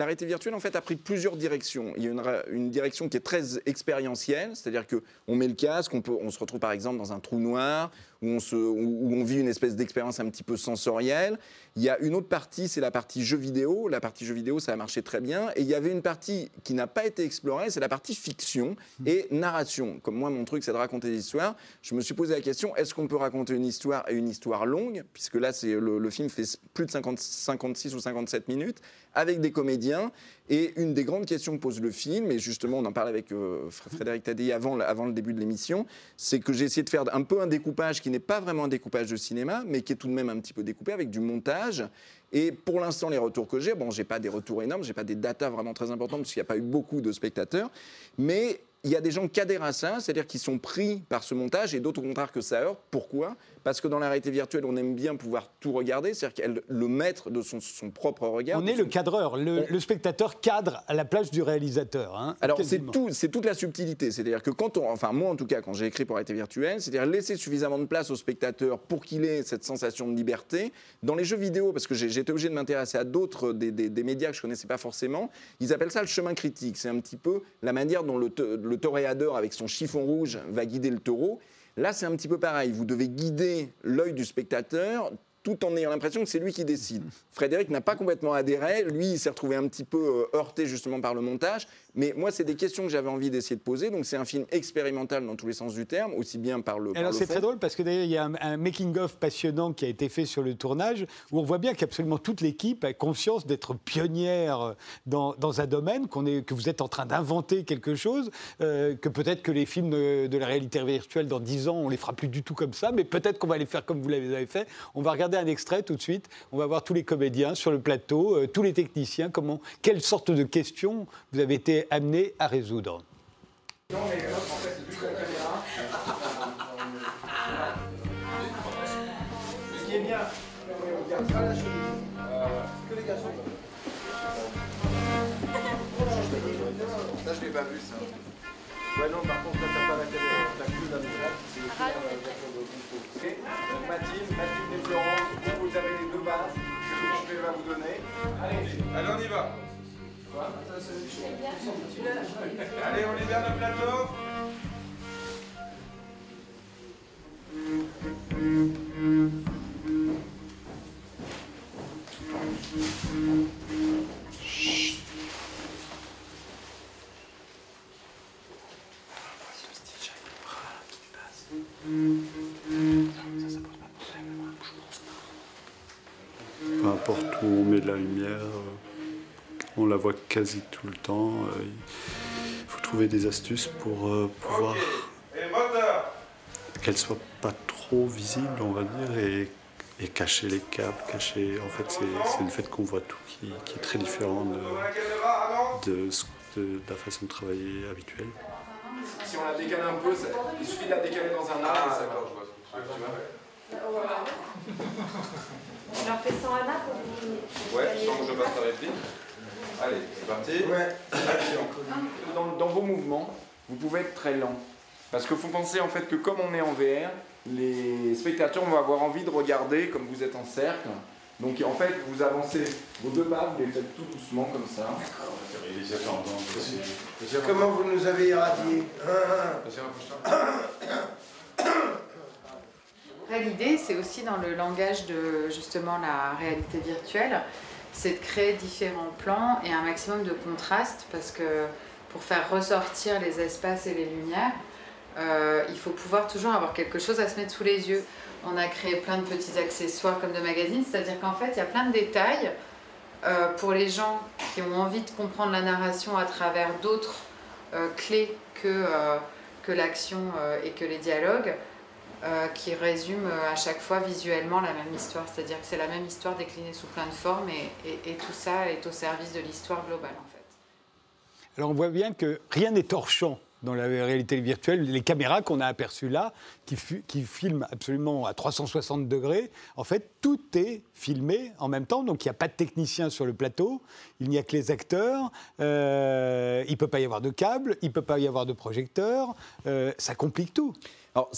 en fait, a pris plusieurs directions. Il y a une, direction qui est très expérientielle, c'est-à-dire qu'on met le casque, on se retrouve par exemple dans un trou noir, où on, se, où on vit une espèce d'expérience un petit peu sensorielle. Il y a une autre partie, c'est la partie jeu vidéo. La partie jeu vidéo, ça a marché très bien. Et il y avait une partie qui n'a pas été explorée, c'est la partie fiction et narration. Comme moi, mon truc, c'est de raconter des histoires. Je me suis posé la question, est-ce qu'on peut raconter une histoire et une histoire longue? Puisque là, c'est le, le, film fait plus de 50, 56 ou 57 minutes avec des comédiens. Et une des grandes questions que pose le film, et justement on en parlait avec euh, Frédéric Tadei avant, avant le début de l'émission, c'est que j'ai essayé de faire un peu un découpage qui n'est pas vraiment un découpage de cinéma, mais qui est tout de même un petit peu découpé avec du montage. Et pour l'instant, les retours que j'ai, bon, j'ai pas des retours énormes, j'ai pas des datas vraiment très importantes parce qu'il n'y a pas eu beaucoup de spectateurs, mais il y a des gens qui adhèrent à ça, c'est-à-dire qui sont pris par ce montage, et d'autres au contraire que ça heurte. Pourquoi? Parce que dans la réalité virtuelle, on aime bien pouvoir tout regarder, c'est-à-dire qu'elle le maître de son, propre regard. On est le cadreur, le, spectateur cadre à la place du réalisateur. Hein, Alors c'est tout, c'est toute la subtilité, c'est-à-dire que quand on, enfin moi en tout cas quand j'ai écrit pour la réalité virtuelle, c'est-à-dire laisser suffisamment de place au spectateur pour qu'il ait cette sensation de liberté. Dans les jeux vidéo, parce que été obligé de m'intéresser à d'autres des, des, médias que je connaissais pas forcément, ils appellent ça le chemin critique. C'est un petit peu la manière dont le, le toréador avec son chiffon rouge va guider le taureau. Là, c'est un petit peu pareil. Vous devez guider l'œil du spectateur tout en ayant l'impression que c'est lui qui décide. Frédéric n'a pas complètement adhéré. Lui, il s'est retrouvé un petit peu euh, heurté justement par le montage. Mais moi, c'est des questions que j'avais envie d'essayer de poser. Donc, c'est un film expérimental dans tous les sens du terme, aussi bien par le. Alors, c'est très drôle parce que d'ailleurs, il y a un, making-of passionnant qui a été fait sur le tournage où on voit bien qu'absolument toute l'équipe a conscience d'être pionnière dans, dans, un domaine, qu'on est, que vous êtes en train d'inventer quelque chose, euh, que peut-être que les films de, la réalité virtuelle dans 10 ans, on les fera plus du tout comme ça, mais peut-être qu'on va les faire comme vous l'avez fait. On va regarder un extrait tout de suite. On va voir tous les comédiens sur le plateau, euh, tous les techniciens, comment, quelle sorte de questions vous avez été amené à résoudre. Est. Ça, je l'ai pas vu, ça. Ouais, non, par contre, là, pas la caméra, c'est le Ok Donc, Mathilde, Mathilde et Florence, vous, avez les deux bases que je vais vous donner. Allez, on y va. Allez, on libère le plateau. Peu importe où on met de la lumière, euh, on la voit quasi tout le temps. Euh, il faut trouver des astuces pour euh, pouvoir qu'elle soit pas trop visible, on va dire, et, cacher les câbles, cacher. En fait, c'est le fait qu'on voit tout qui, est très différent de, de, la façon de travailler habituelle. Si on la décale un peu, il suffit de la décaler dans un arbre. Ah, on leur fait sans Anna pour Ouais, sans que je passe la réplique. Allez, c'est parti. Ouais. Dans, dans, vos mouvements, vous pouvez être très lent. Parce qu'il faut penser en fait que comme on est en VR, les spectateurs vont avoir envie de regarder comme vous êtes en cercle. Donc en fait, vous avancez vos deux pas, vous les faites tout doucement comme ça. Comment vous nous avez irradié L'idée, c'est aussi dans le langage de justement la réalité virtuelle, c'est de créer différents plans et un maximum de contraste parce que pour faire ressortir les espaces et les lumières, euh, il faut pouvoir toujours avoir quelque chose à se mettre sous les yeux. On a créé plein de petits accessoires comme de magazines, c'est-à-dire qu'en fait, il y a plein de détails euh, pour les gens qui ont envie de comprendre la narration à travers d'autres euh, clés que, que l'action et que les dialogues. Euh, qui résume euh, à chaque fois visuellement la même histoire. C'est-à-dire que c'est la même histoire déclinée sous plein de formes et, tout ça est au service de l'histoire globale en fait. Alors on voit bien que rien n'est torchant dans la réalité virtuelle. Les caméras qu'on a aperçues là, qui, qui, filment absolument à 360 degrés, en fait, tout est filmé en même temps. Donc il n'y a pas de technicien sur le plateau, il n'y a que les acteurs, euh, il ne peut pas y avoir de câbles, il ne peut pas y avoir de projecteurs. ça complique tout. Alors,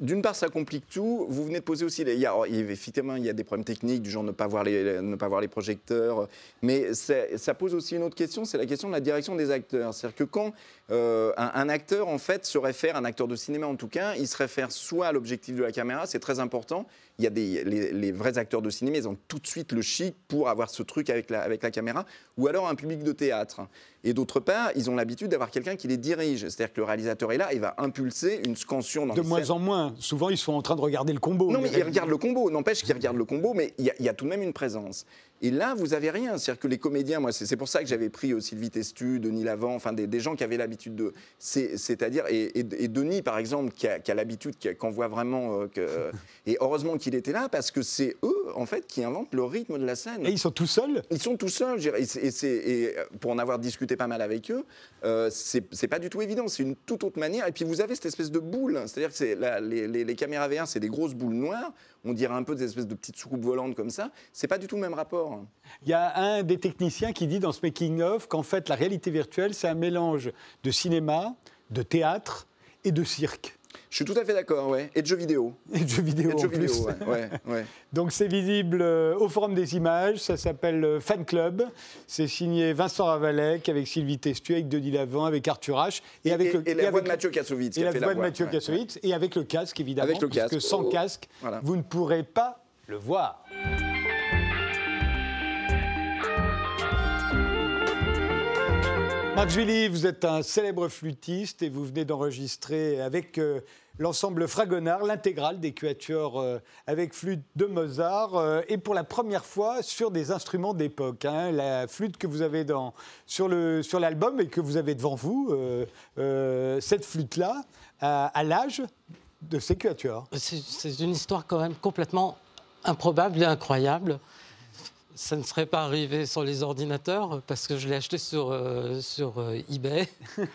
d'une part, ça complique tout. Vous venez de poser aussi, il y a, effectivement, il y a des problèmes techniques du genre ne pas voir les, ne pas voir les projecteurs, mais ça pose aussi une autre question, c'est la question de la direction des acteurs. C'est-à-dire que quand euh, un, acteur, en fait, se réfère, un acteur de cinéma en tout cas, il se réfère soit à l'objectif de la caméra, c'est très important. Il y a des, les, vrais acteurs de cinéma, ils ont tout de suite le chic pour avoir ce truc avec la, avec la caméra, ou alors un public de théâtre. Et d'autre part, ils ont l'habitude d'avoir quelqu'un qui les dirige. C'est-à-dire que le réalisateur est là, il va impulser une scansion dans De moins en moins. Souvent, ils sont en train de regarder le combo. Non, mais ils regardent le combo. N'empêche qu'ils regardent le combo, mais il y, a tout de même une présence. Et là, vous avez rien. C'est-à-dire que les comédiens, moi, c'est pour ça que j'avais pris Sylvie Testu, Denis Lavant, enfin des, gens qui avaient l'habitude de. C'est-à-dire, et, Denis, par exemple, qui a, l'habitude, qu'on voit vraiment. Euh, que, et heureusement qu'il était là, parce que c'est eux en fait, qui inventent le rythme de la scène. Et ils sont tout seuls? Ils sont tout seuls. je dirais. Et, et et pour en avoir discuté pas mal avec eux, euh, c'est pas du tout évident. C'est une toute autre manière. Et puis vous avez cette espèce de boule. C'est-à-dire que c'est la- les, les- les caméras VR, c'est des grosses boules noires. On dirait un peu des espèces de petites soucoupes volantes comme ça. C'est pas du tout le même rapport. Il y a un des techniciens qui dit dans ce making-of qu'en fait, la réalité virtuelle, c'est un mélange de cinéma, de théâtre et de cirque. Je suis tout à fait d'accord, ouais. Et de jeux vidéo. Et de jeux vidéo Et de jeux plus. vidéo, ouais, ouais, ouais. Donc c'est visible euh, au Forum des images, ça s'appelle euh, Fan Club. C'est signé Vincent Ravalec avec Sylvie Testu, avec Denis Lavant, avec Arthur H. Et, avec et- le- et la voix de Mathieu Kassovitz. Et la voix de Mathieu Kassovitz, et avec le casque évidemment, Avec le casque. sans Oh. casque, Voilà. vous ne pourrez pas le voir. Marc Julie, vous êtes un célèbre flûtiste et vous venez d'enregistrer avec euh, l'ensemble Fragonard l'intégrale des quatuors euh, avec flûte de Mozart euh, et pour la première fois sur des instruments d'époque. hein. La flûte que vous avez dans, sur le- sur l'album et que vous avez devant vous, cette flûte-là, à, à l'âge de ces quatuors. C'est c'est une histoire quand même complètement improbable et incroyable. Ça ne serait pas arrivé sur les ordinateurs parce que je l'ai acheté sur, euh, sur euh, eBay.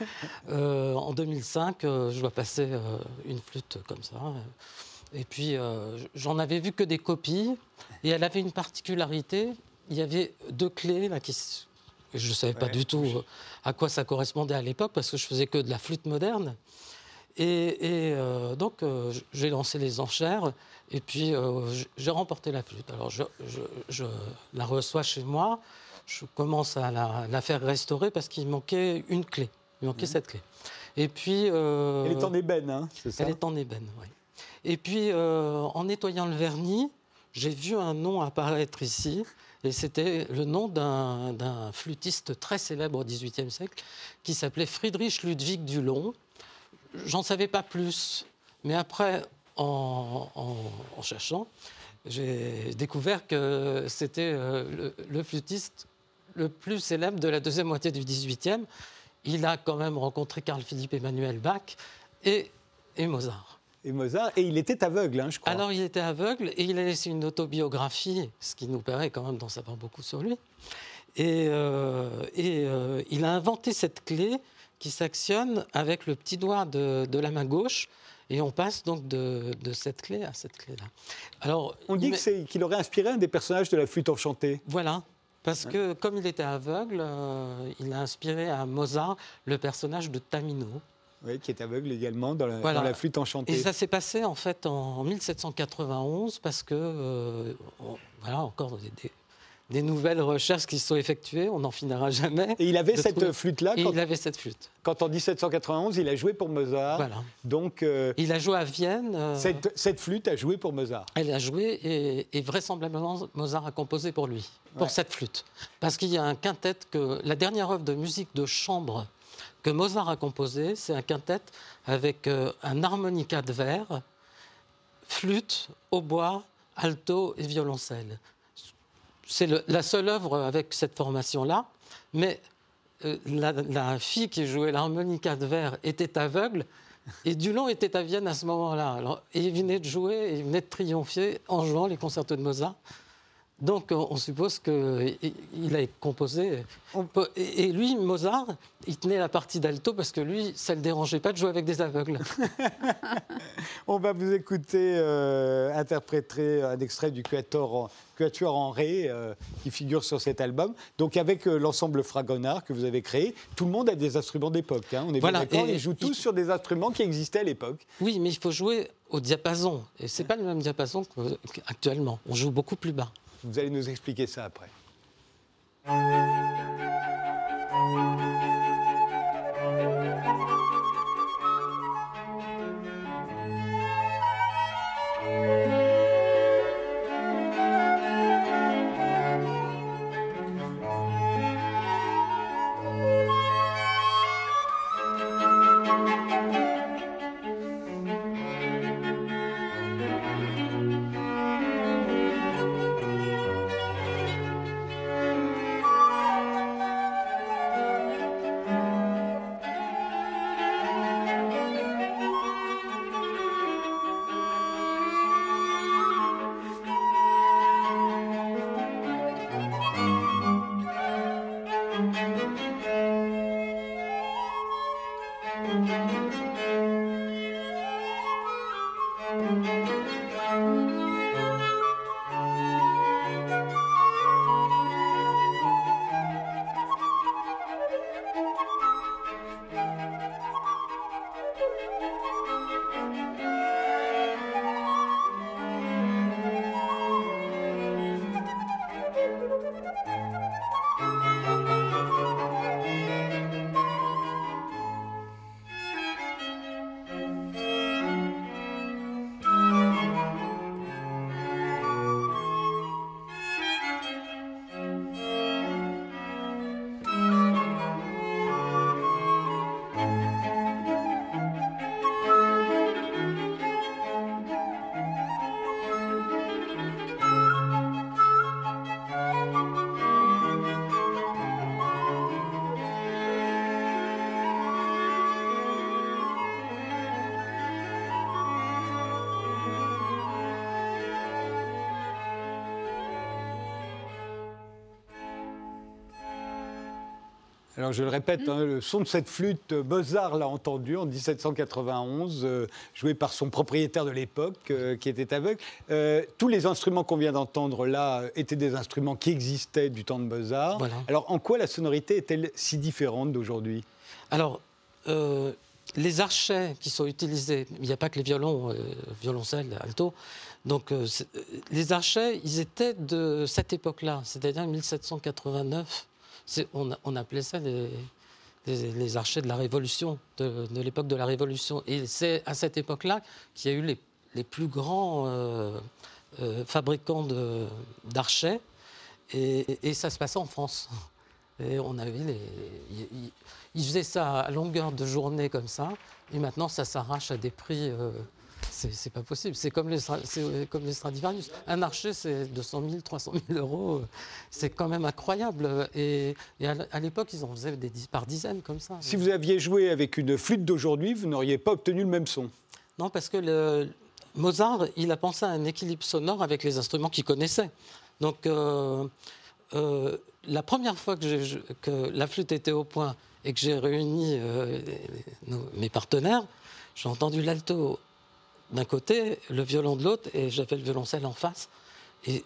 Euh, en 2005, euh, je dois passer une flûte comme ça. Et puis, j'en avais vu que des copies. Et elle avait une particularité. Il y avait deux clés là, qui, je ne savais pas du tout à quoi ça correspondait à l'époque parce que je faisais que de la flûte moderne. Et, et, euh, donc, euh, j'ai lancé les enchères et puis euh, j'ai remporté la flûte. Alors, je, je- je la reçois chez moi. Je commence à la, la faire restaurer parce qu'il manquait une clé. Il manquait cette clé. Et puis. euh, Elle est en ébène, hein, c'est ça elle est en ébène, oui. Et puis, euh, en nettoyant le vernis, j'ai vu un nom apparaître ici. Et c'était le nom d'un d'un flûtiste très célèbre au XVIIIe siècle qui s'appelait Friedrich Ludwig Dulon. J'en savais pas plus. Mais après, en, en- en cherchant, j'ai découvert que c'était euh, le, le flûtiste le plus célèbre de la deuxième moitié du XVIIIe. Il a quand même rencontré Carl Philipp Emmanuel Bach et, et Mozart. Et Mozart, et il était aveugle, hein, je crois. Alors il était aveugle et il a laissé une autobiographie, ce qui nous permet quand même d'en savoir beaucoup sur lui. Et, euh, et, euh, il a inventé cette clé qui s'actionne avec le petit doigt de, de la main gauche. Et on passe donc de, de cette clé à cette clé-là. Alors, On dit qu'il aurait inspiré un des personnages de la flûte enchantée. Voilà. Parce que comme il était aveugle, euh, il a inspiré à Mozart le personnage de Tamino. Oui, qui est aveugle également dans la, Voilà. dans la flûte enchantée. Et ça s'est passé en fait en 1791 parce que, euh, on- voilà, encore des, des- des nouvelles recherches qui sont effectuées, on n'en finira jamais. Et il avait cette flûte-là quand, il avait cette flûte. quand en 1791, il a joué pour Mozart. Voilà. Donc, euh, Il a joué à Vienne. euh, cette, cette flûte a joué pour Mozart. Elle a joué et, et vraisemblablement Mozart a composé pour lui, pour Ouais. cette flûte. Parce qu'il y a un quintet que la dernière œuvre de musique de chambre que Mozart a composé, c'est un quintet avec euh, un harmonica de verre, flûte, hautbois, alto et violoncelle. C'est la seule œuvre avec cette formation-là, mais euh, la, fille qui jouait l'harmonica de verre était aveugle et Dulon était à Vienne à ce moment-là. Et il venait de jouer, il venait de triompher en jouant les concertos de Mozart. Donc on on suppose qu'il a composé. On peut- et lui, Mozart, il tenait la partie d'alto parce que lui, ça ne le dérangeait pas de jouer avec des aveugles. On va vous écouter euh, interpréter un extrait du Quatuor en, Ré euh, qui figure sur cet album. Donc avec euh, l'ensemble Fragonard que vous avez créé, tout le monde a des instruments d'époque. hein. On est bien Voilà, d'accord, ils jouent tous il- sur des instruments qui existaient à l'époque. Oui, mais il faut jouer au diapason. Et c'est pas le même diapason qu'actuellement. On joue beaucoup plus bas. Vous allez nous expliquer ça après. Alors je le répète, hein, le son de cette flûte, euh, Mozart l'a entendu en 1791, euh, joué par son propriétaire de l'époque, euh, qui était aveugle. Euh, tous les instruments qu'on vient d'entendre là étaient des instruments qui existaient du temps de Mozart. Voilà. Alors en quoi la sonorité est-elle si différente d'aujourd'hui? Alors, les archets qui sont utilisés, il n'y a pas que les violons, euh, violoncelles, alto. Donc, euh, les archets, ils étaient de cette époque-là, c'est-à-dire 1789. On, appelait ça les, archets de la Révolution, de, l'époque de la Révolution. Et c'est à cette époque-là qu'il y a eu les, plus grands euh, euh, fabricants d'archets. Et, ça se passait en France. Et on avait ils faisaient ça à longueur de journée comme ça, et maintenant ça s'arrache à des prix. euh, c'est pas possible. C'est comme les, c'est comme les Stradivarius. Un archer, c'est 200 000, 300 000 euros. C'est quand même incroyable. Et, et à l'époque, ils en faisaient des, par dizaines comme ça. Si vous aviez joué avec une flûte d'aujourd'hui, vous n'auriez pas obtenu le même son. Non, parce que le, Mozart, il a pensé à un équilibre sonore avec les instruments qu'il connaissait. Donc, euh, euh, la première fois que, la flûte était au point et que j'ai réuni euh, nos- mes partenaires, j'ai entendu l'alto d'un côté, le violon de l'autre, et j'avais le violoncelle en face. Et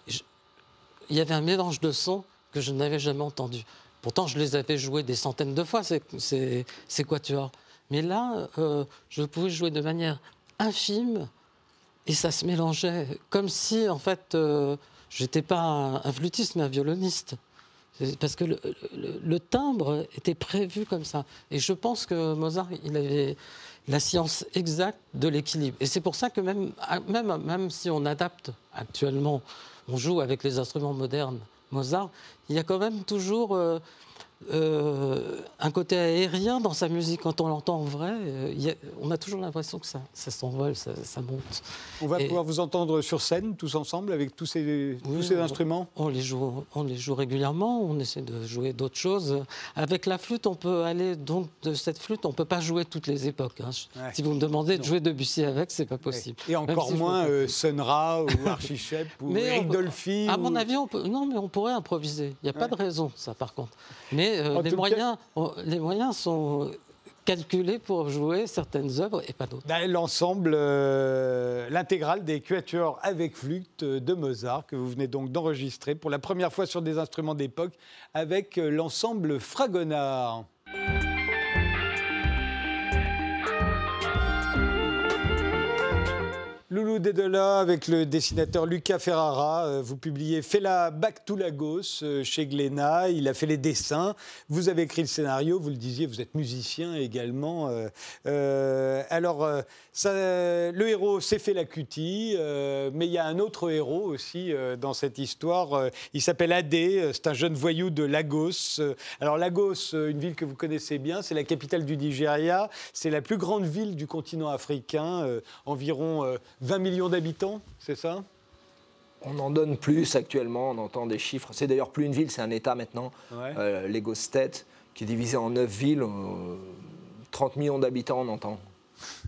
il y avait un mélange de sons que je n'avais jamais entendu. Pourtant, je les avais joués des centaines de fois, ces, quatuors. Mais là, euh, je pouvais jouer de manière infime et ça se mélangeait comme si, en fait, euh, j'étais pas un, flûtiste, mais un violoniste. Parce que le- le timbre était prévu comme ça. Et je pense que Mozart, il avait la science exacte de l'équilibre. Et c'est pour ça que même, même, même si on adapte actuellement, on joue avec les instruments modernes Mozart, il y a quand même toujours euh, euh, un côté aérien dans sa musique. Quand on l'entend en vrai, euh, a- on a toujours l'impression que ça, ça s'envole, ça, ça monte. On va Et- pouvoir vous entendre sur scène tous ensemble avec tous ces, tous Oui, ces on- instruments? On les, joue, on les joue régulièrement, on essaie de jouer d'autres choses. Avec la flûte, on peut aller, donc de cette flûte, on ne peut pas jouer toutes les époques. hein. Ouais. Si vous me demandez de jouer Debussy avec, c'est pas possible. Et encore si moins euh, Sun Ra ou Archichep ou Eric Dolphy. À ou- mon avis, on peut, non, mais on pourrait improviser. Il n'y a pas de raison, ça, par contre. Mais euh, En les, cas- moyens, on- les moyens sont calculés pour jouer certaines œuvres et pas d'autres. Ben, L'ensemble, euh, l'intégrale des quatuors avec flûte euh, de Mozart, que vous venez donc d'enregistrer pour la première fois sur des instruments d'époque avec euh, l'ensemble Fragonard. Dédela avec le dessinateur Lucas Ferrara. Euh, Vous publiez Fela Back to Lagos euh, chez Glénat. Il a fait les dessins. Vous avez écrit le scénario. Vous le disiez, vous êtes musicien également. Euh, alors, le héros, c'est Fela Kuti, euh, mais il y a un autre héros aussi dans cette histoire. Il s'appelle Adé. C'est un jeune voyou de Lagos. Alors, Lagos, une ville que vous connaissez bien, c'est la capitale du Nigeria. C'est la plus grande ville du continent africain. environ euh, 20 millions d'habitants, c'est ça? On en donne plus actuellement, on entend des chiffres. C'est d'ailleurs plus une ville, c'est un État maintenant, Ouais. euh, State, qui est divisé en neuf villes. euh, 30 millions d'habitants, on entend.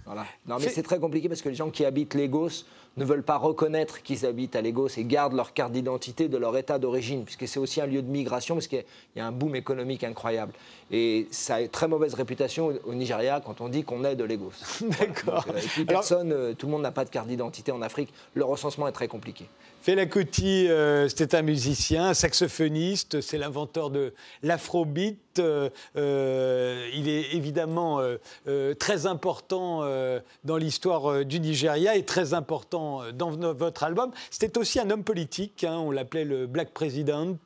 Voilà. Non, mais C'est- c'est très compliqué parce que les gens qui habitent Lagos ne veulent pas reconnaître qu'ils habitent à Lagos et gardent leur carte d'identité de leur état d'origine, puisque c'est aussi un lieu de migration, parce qu'il y a un boom économique incroyable. Et ça a une très mauvaise réputation au- Nigeria quand on dit qu'on est de Lagos. D'accord. Euh, Alors- personne, euh, tout le monde n'a pas de carte d'identité en Afrique. Le recensement est très compliqué. Fela Kuti, euh, c'était un musicien, saxophoniste, c'est l'inventeur de l'afrobeat. Euh, euh, il est évidemment très important dans l'histoire du Nigeria et très important dans votre album. C'était aussi un homme politique, hein, on l'appelait le Black President.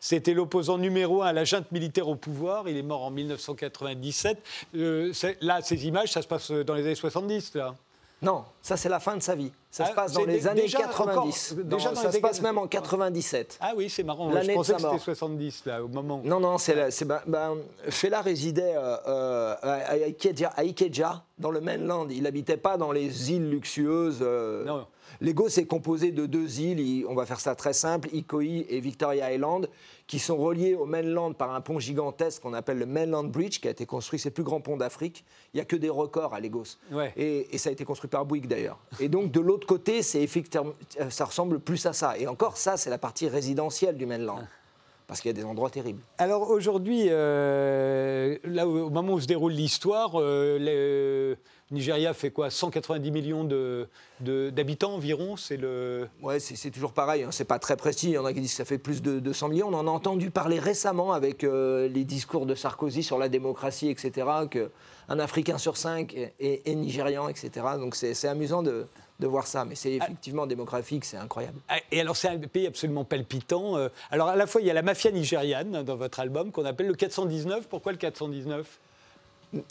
C'était l'opposant numéro un à la junte militaire au pouvoir. Il est mort en 1997. Euh, c'est- là, ces images, ça se passe dans les années 70, là. Non, ça c'est la fin de sa vie. Ça Ah, se passe dans les années déjà 90. encore- Dans- déjà dans ça les se passe même en 97. Ah oui, c'est marrant. L'année Je de pensais sa que c'était mort. 70, là, au moment. Non, non, c'est ben, ben, Fela résidait euh, euh, à, Ikeja, à Ikeja, dans le mainland. Il n'habitait pas dans les îles luxueuses. euh. Non. Lagos est composé de deux îles, on va faire ça très simple, Ikoyi et Victoria Island, qui sont reliées au mainland par un pont gigantesque qu'on appelle le Mainland Bridge, qui a été construit, c'est le plus grand pont d'Afrique. Il n'y a que des records à Lagos. Ouais. Et, et ça a été construit par Bouygues d'ailleurs. Et donc de l'autre côté, c'est ça ressemble plus à ça. Et encore, ça, c'est la partie résidentielle du mainland. parce qu'il y a des endroits terribles. Alors aujourd'hui, euh, là au moment où se déroule l'histoire, euh, Nigeria fait quoi 190 millions d'habitants environ C'est le. Ouais, c'est toujours pareil. Hein, c'est pas très précis. Il y en a qui disent que ça fait plus de 200 millions. On en a entendu parler récemment avec euh, les discours de Sarkozy sur la démocratie, etc. Que un Africain sur cinq est, est nigérian, etc. Donc c'est amusant de, de voir ça. Mais c'est effectivement démographique, c'est incroyable. Ah, et alors, c'est un pays absolument palpitant. Euh. Alors, à la fois, il y a la mafia nigériane dans votre album qu'on appelle le 419. Pourquoi le 419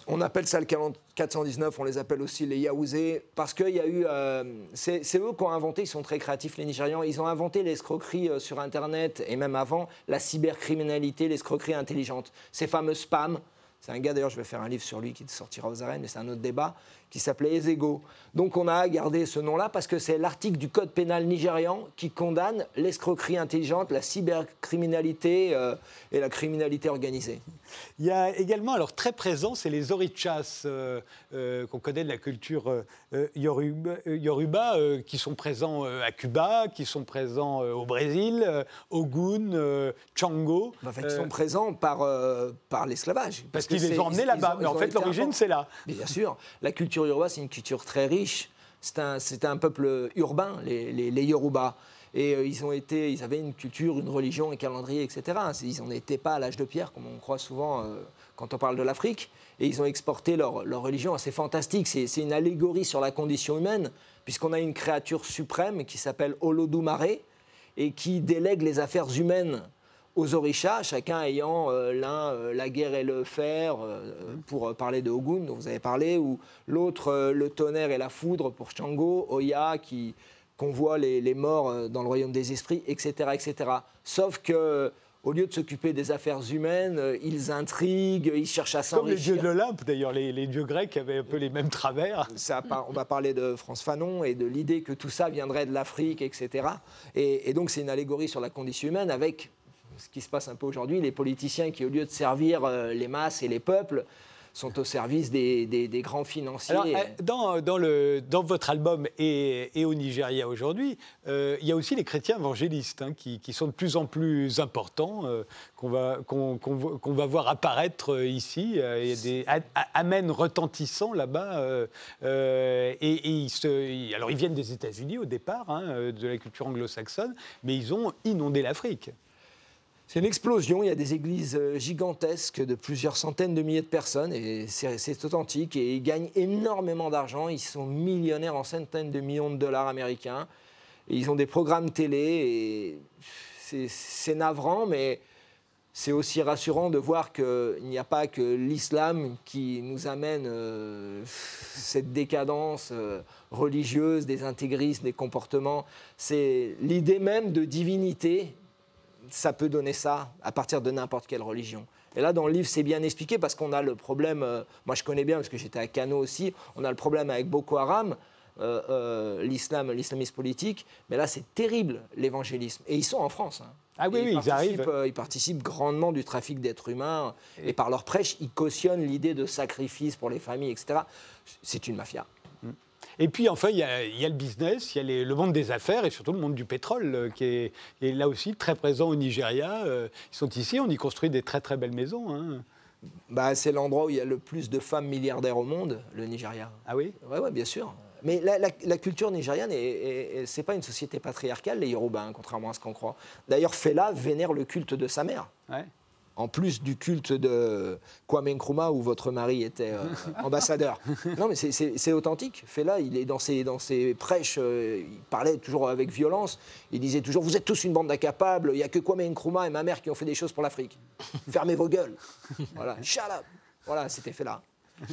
on appelle ça le 419, on les appelle aussi les Yaouzés, parce qu'il y a eu. Euh, c'est eux qui ont inventé, ils sont très créatifs, les Nigérians, ils ont inventé l'escroquerie euh, sur Internet et même avant, la cybercriminalité, l'escroquerie intelligente. Ces fameux spams, c'est un gars, d'ailleurs, je vais faire un livre sur lui qui sortira aux arènes, mais c'est un autre débat, qui s'appelait Ezego. Donc on a gardé ce nom-là parce que c'est l'article du code pénal nigérian qui condamne l'escroquerie intelligente, la cybercriminalité euh, et la criminalité organisée. Il y a également, alors très présent, c'est les orichas euh, euh, qu'on connaît de la culture yoruba, yoruba qui sont présents à Cuba, qui sont présents au Brésil, Ogun, Chango. En fait, ils sont présents par, par l'esclavage. Parce, qu'ils les ont emmenés là-bas, mais en fait l'origine c'est là. bien sûr, la culture yoruba c'est une culture très riche. C'est un, un, peuple urbain, les, les, Yoruba. Et euh, ils, ont été, ils avaient une culture, une religion, un calendrier, etc. Ils n'en étaient pas à l'âge de pierre, comme on croit souvent euh, quand on parle de l'Afrique. Et ils ont exporté leur, leur religion assez fantastique. C'est une allégorie sur la condition humaine, puisqu'on a une créature suprême qui s'appelle Olodumare et qui délègue les affaires humaines aux orishas, chacun ayant euh, l'un euh, la guerre et le fer, euh, pour parler de Ogun, dont vous avez parlé, ou l'autre le tonnerre et la foudre pour Chango, Oya, qui convoie les, les, morts dans le royaume des esprits, etc. etc. Sauf que au lieu de s'occuper des affaires humaines, ils intriguent, ils cherchent à s'enrichir. Comme les dieux de l'Olympe, d'ailleurs, les, dieux grecs avaient un peu les mêmes travers. Ça, on va parler de France Fanon et de l'idée que tout ça viendrait de l'Afrique, etc. Et, et donc c'est une allégorie sur la condition humaine avec ce qui se passe un peu aujourd'hui, les politiciens qui, au lieu de servir euh, les masses et les peuples, sont au service des, grands financiers. Euh, dans, votre album et, au Nigeria aujourd'hui, euh, il y a aussi les chrétiens évangélistes hein, qui, sont de plus en plus importants, qu'on va, voir apparaître ici. Il y a des amens retentissants là-bas. et, alors, ils viennent des États-Unis au départ, hein, de la culture anglo-saxonne, mais ils ont inondé l'Afrique. C'est une explosion. Il y a des églises euh, gigantesques de plusieurs centaines de milliers de personnes et c'est authentique. Et ils gagnent énormément d'argent. Ils sont millionnaires en centaines de millions de dollars américains. Et ils ont des programmes télé et c'est navrant, mais c'est aussi rassurant de voir qu'il n'y a pas que l'islam qui nous amène euh, cette décadence euh, religieuse, des intégrismes, des comportements. C'est l'idée même de divinité ça peut donner ça à partir de n'importe quelle religion. Et là, dans le livre, c'est bien expliqué parce qu'on a le problème, euh, moi je connais bien parce que j'étais à Kano aussi, on a le problème avec Boko Haram, euh, euh, l'islam, l'islamisme politique, mais là c'est terrible l'évangélisme. Et ils sont en France. Hein. Ah oui, oui, ils, arrivent. ils participent grandement du trafic d'êtres humains et par leur prêche, ils cautionnent l'idée de sacrifice pour les familles, etc. C'est une mafia. Et puis enfin, il y, a, le business, il y a le monde des affaires et surtout le monde du pétrole euh, qui est, là aussi très présent au Nigeria. Euh, ils sont ici, on y construit des très très belles maisons. Hein. Bah, c'est l'endroit où il y a le plus de femmes milliardaires au monde, le Nigeria. Ah oui? Oui, ouais, bien sûr. Mais la, culture nigériane, ce n'est pas une société patriarcale, les Yoruba, hein, contrairement à ce qu'on croit. D'ailleurs, Fela vénère le culte de sa mère. Ouais en plus du culte de Kwame Nkrumah où votre mari était euh, ambassadeur. Non, mais c'est authentique. Fela, il est dans ses, dans ses prêches, euh, il parlait toujours avec violence. Il disait toujours Vous êtes tous une bande d'incapables, il n'y a que Kwame Nkrumah et ma mère qui ont fait des choses pour l'Afrique. Fermez vos gueules. Voilà, shut up. Voilà, c'était Fela.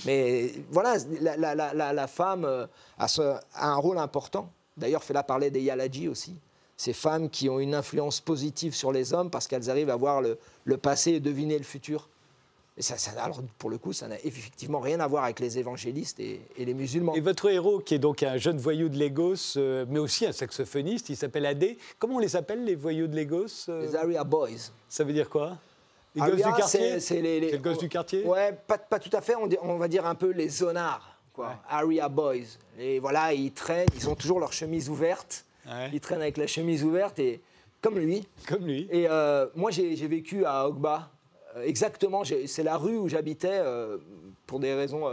Mais voilà, la, femme euh, a, a, un rôle important. D'ailleurs, Fela parlait des Yalaji aussi ces femmes qui ont une influence positive sur les hommes parce qu'elles arrivent à voir le, passé et deviner le futur. Et ça, alors, pour le coup, ça n'a effectivement rien à voir avec les évangélistes et, les musulmans. Et votre héros, qui est donc un jeune voyou de Lagos, euh, mais aussi un saxophoniste, il s'appelle Adé. Comment on les appelle, les voyous de Lagos euh Les Area Boys. Ça veut dire quoi? Les gosses du quartier? C'est les, gosses du quartier? Ouais, pas, pas, tout à fait. On, on, va dire un peu les zonards, quoi. Area Boys. Et voilà, ils traînent, ils ont toujours leur chemise ouverte. Ils traînent avec la chemise ouverte et comme lui. Comme lui. Et euh, moi, j'ai vécu à Ogba. Euh, exactement, c'est la rue où j'habitais. Euh, pour des raisons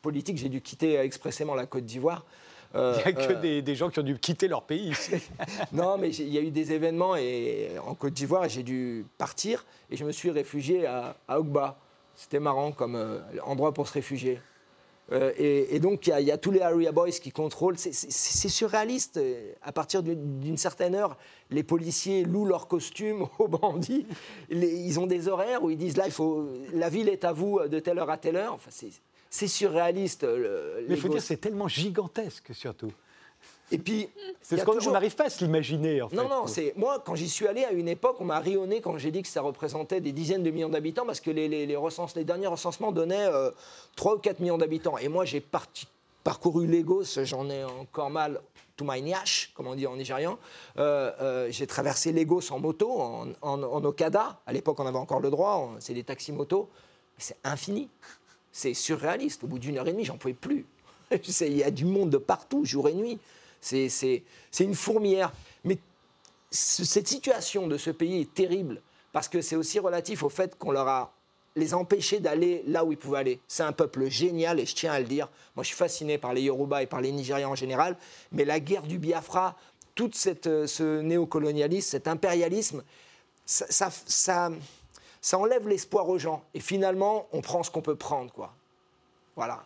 politiques, j'ai dû quitter expressément la Côte d'Ivoire. il n'y a que des, gens qui ont dû quitter leur pays ici. non, mais il y a eu des événements et, en Côte d'Ivoire et j'ai dû partir et je me suis réfugié à, à Ogba. C'était marrant comme endroit pour se réfugier. Euh, et, donc, il y, a tous les Area Boys qui contrôlent. C'est surréaliste. À partir d'une certaine heure, les policiers louent leurs costumes aux bandits. ils ont des horaires où ils disent là, il faut, la ville est à vous de telle heure à telle heure. Enfin, c'est surréaliste. Mais il faut dire, c'est tellement gigantesque surtout. Et puis, c'est ce qu'on n'arrive pas à se l'imaginer. En fait. Non, non, c'est moi quand j'y suis allé à une époque, on m'a rionné quand j'ai dit que ça représentait des dizaines de millions d'habitants parce que les, les, les derniers recensements donnaient 3 euh, ou 4 millions d'habitants. Et moi, j'ai parcouru Lagos, j'en ai encore mal to my nyash, comme on dit en nigérian. Euh, euh, j'ai traversé Lagos en moto, en, en, Okada. À l'époque, on avait encore le droit, c'est des taxis moto. C'est infini. C'est surréaliste. Au bout d'une heure et demie, j'en pouvais plus. Il y a du monde de partout, jour et nuit. C'est une fourmière. Mais cette situation de ce pays est terrible parce que c'est aussi relatif au fait qu'on leur a les empêchés d'aller là où ils pouvaient aller. C'est un peuple génial et je tiens à le dire. Moi, je suis fasciné par les Yoruba et par les Nigérians en général, mais la guerre du Biafra, tout cette, euh, ce néocolonialisme, cet impérialisme, ça, ça, ça enlève l'espoir aux gens. Et finalement, on prend ce qu'on peut prendre, quoi. Voilà.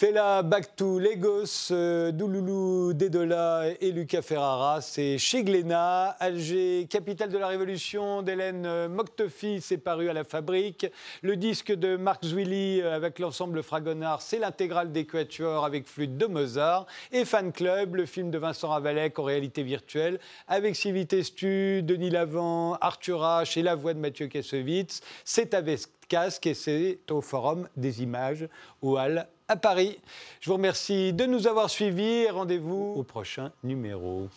Fela Back to Lagos, euh, Douloulou Dedola et Lucas Ferrara, c'est chez Glénat. Alger, capitale de la Révolution d'Hélène Moktofi, c'est paru à la fabrique. Le disque de Marc Zwilly euh, avec l'ensemble Fragonard, c'est l'intégrale des Quatuors avec flûte de Mozart. Et Fan Club, le film de Vincent Ravalec en réalité virtuelle avec Sylvie Testu, Denis Lavant, Arthur H et la voix de Mathieu Kassovitz. C'est avec casque et c'est au Forum des images au Hall à Paris. Je vous remercie de nous avoir suivis et rendez-vous au prochain numéro.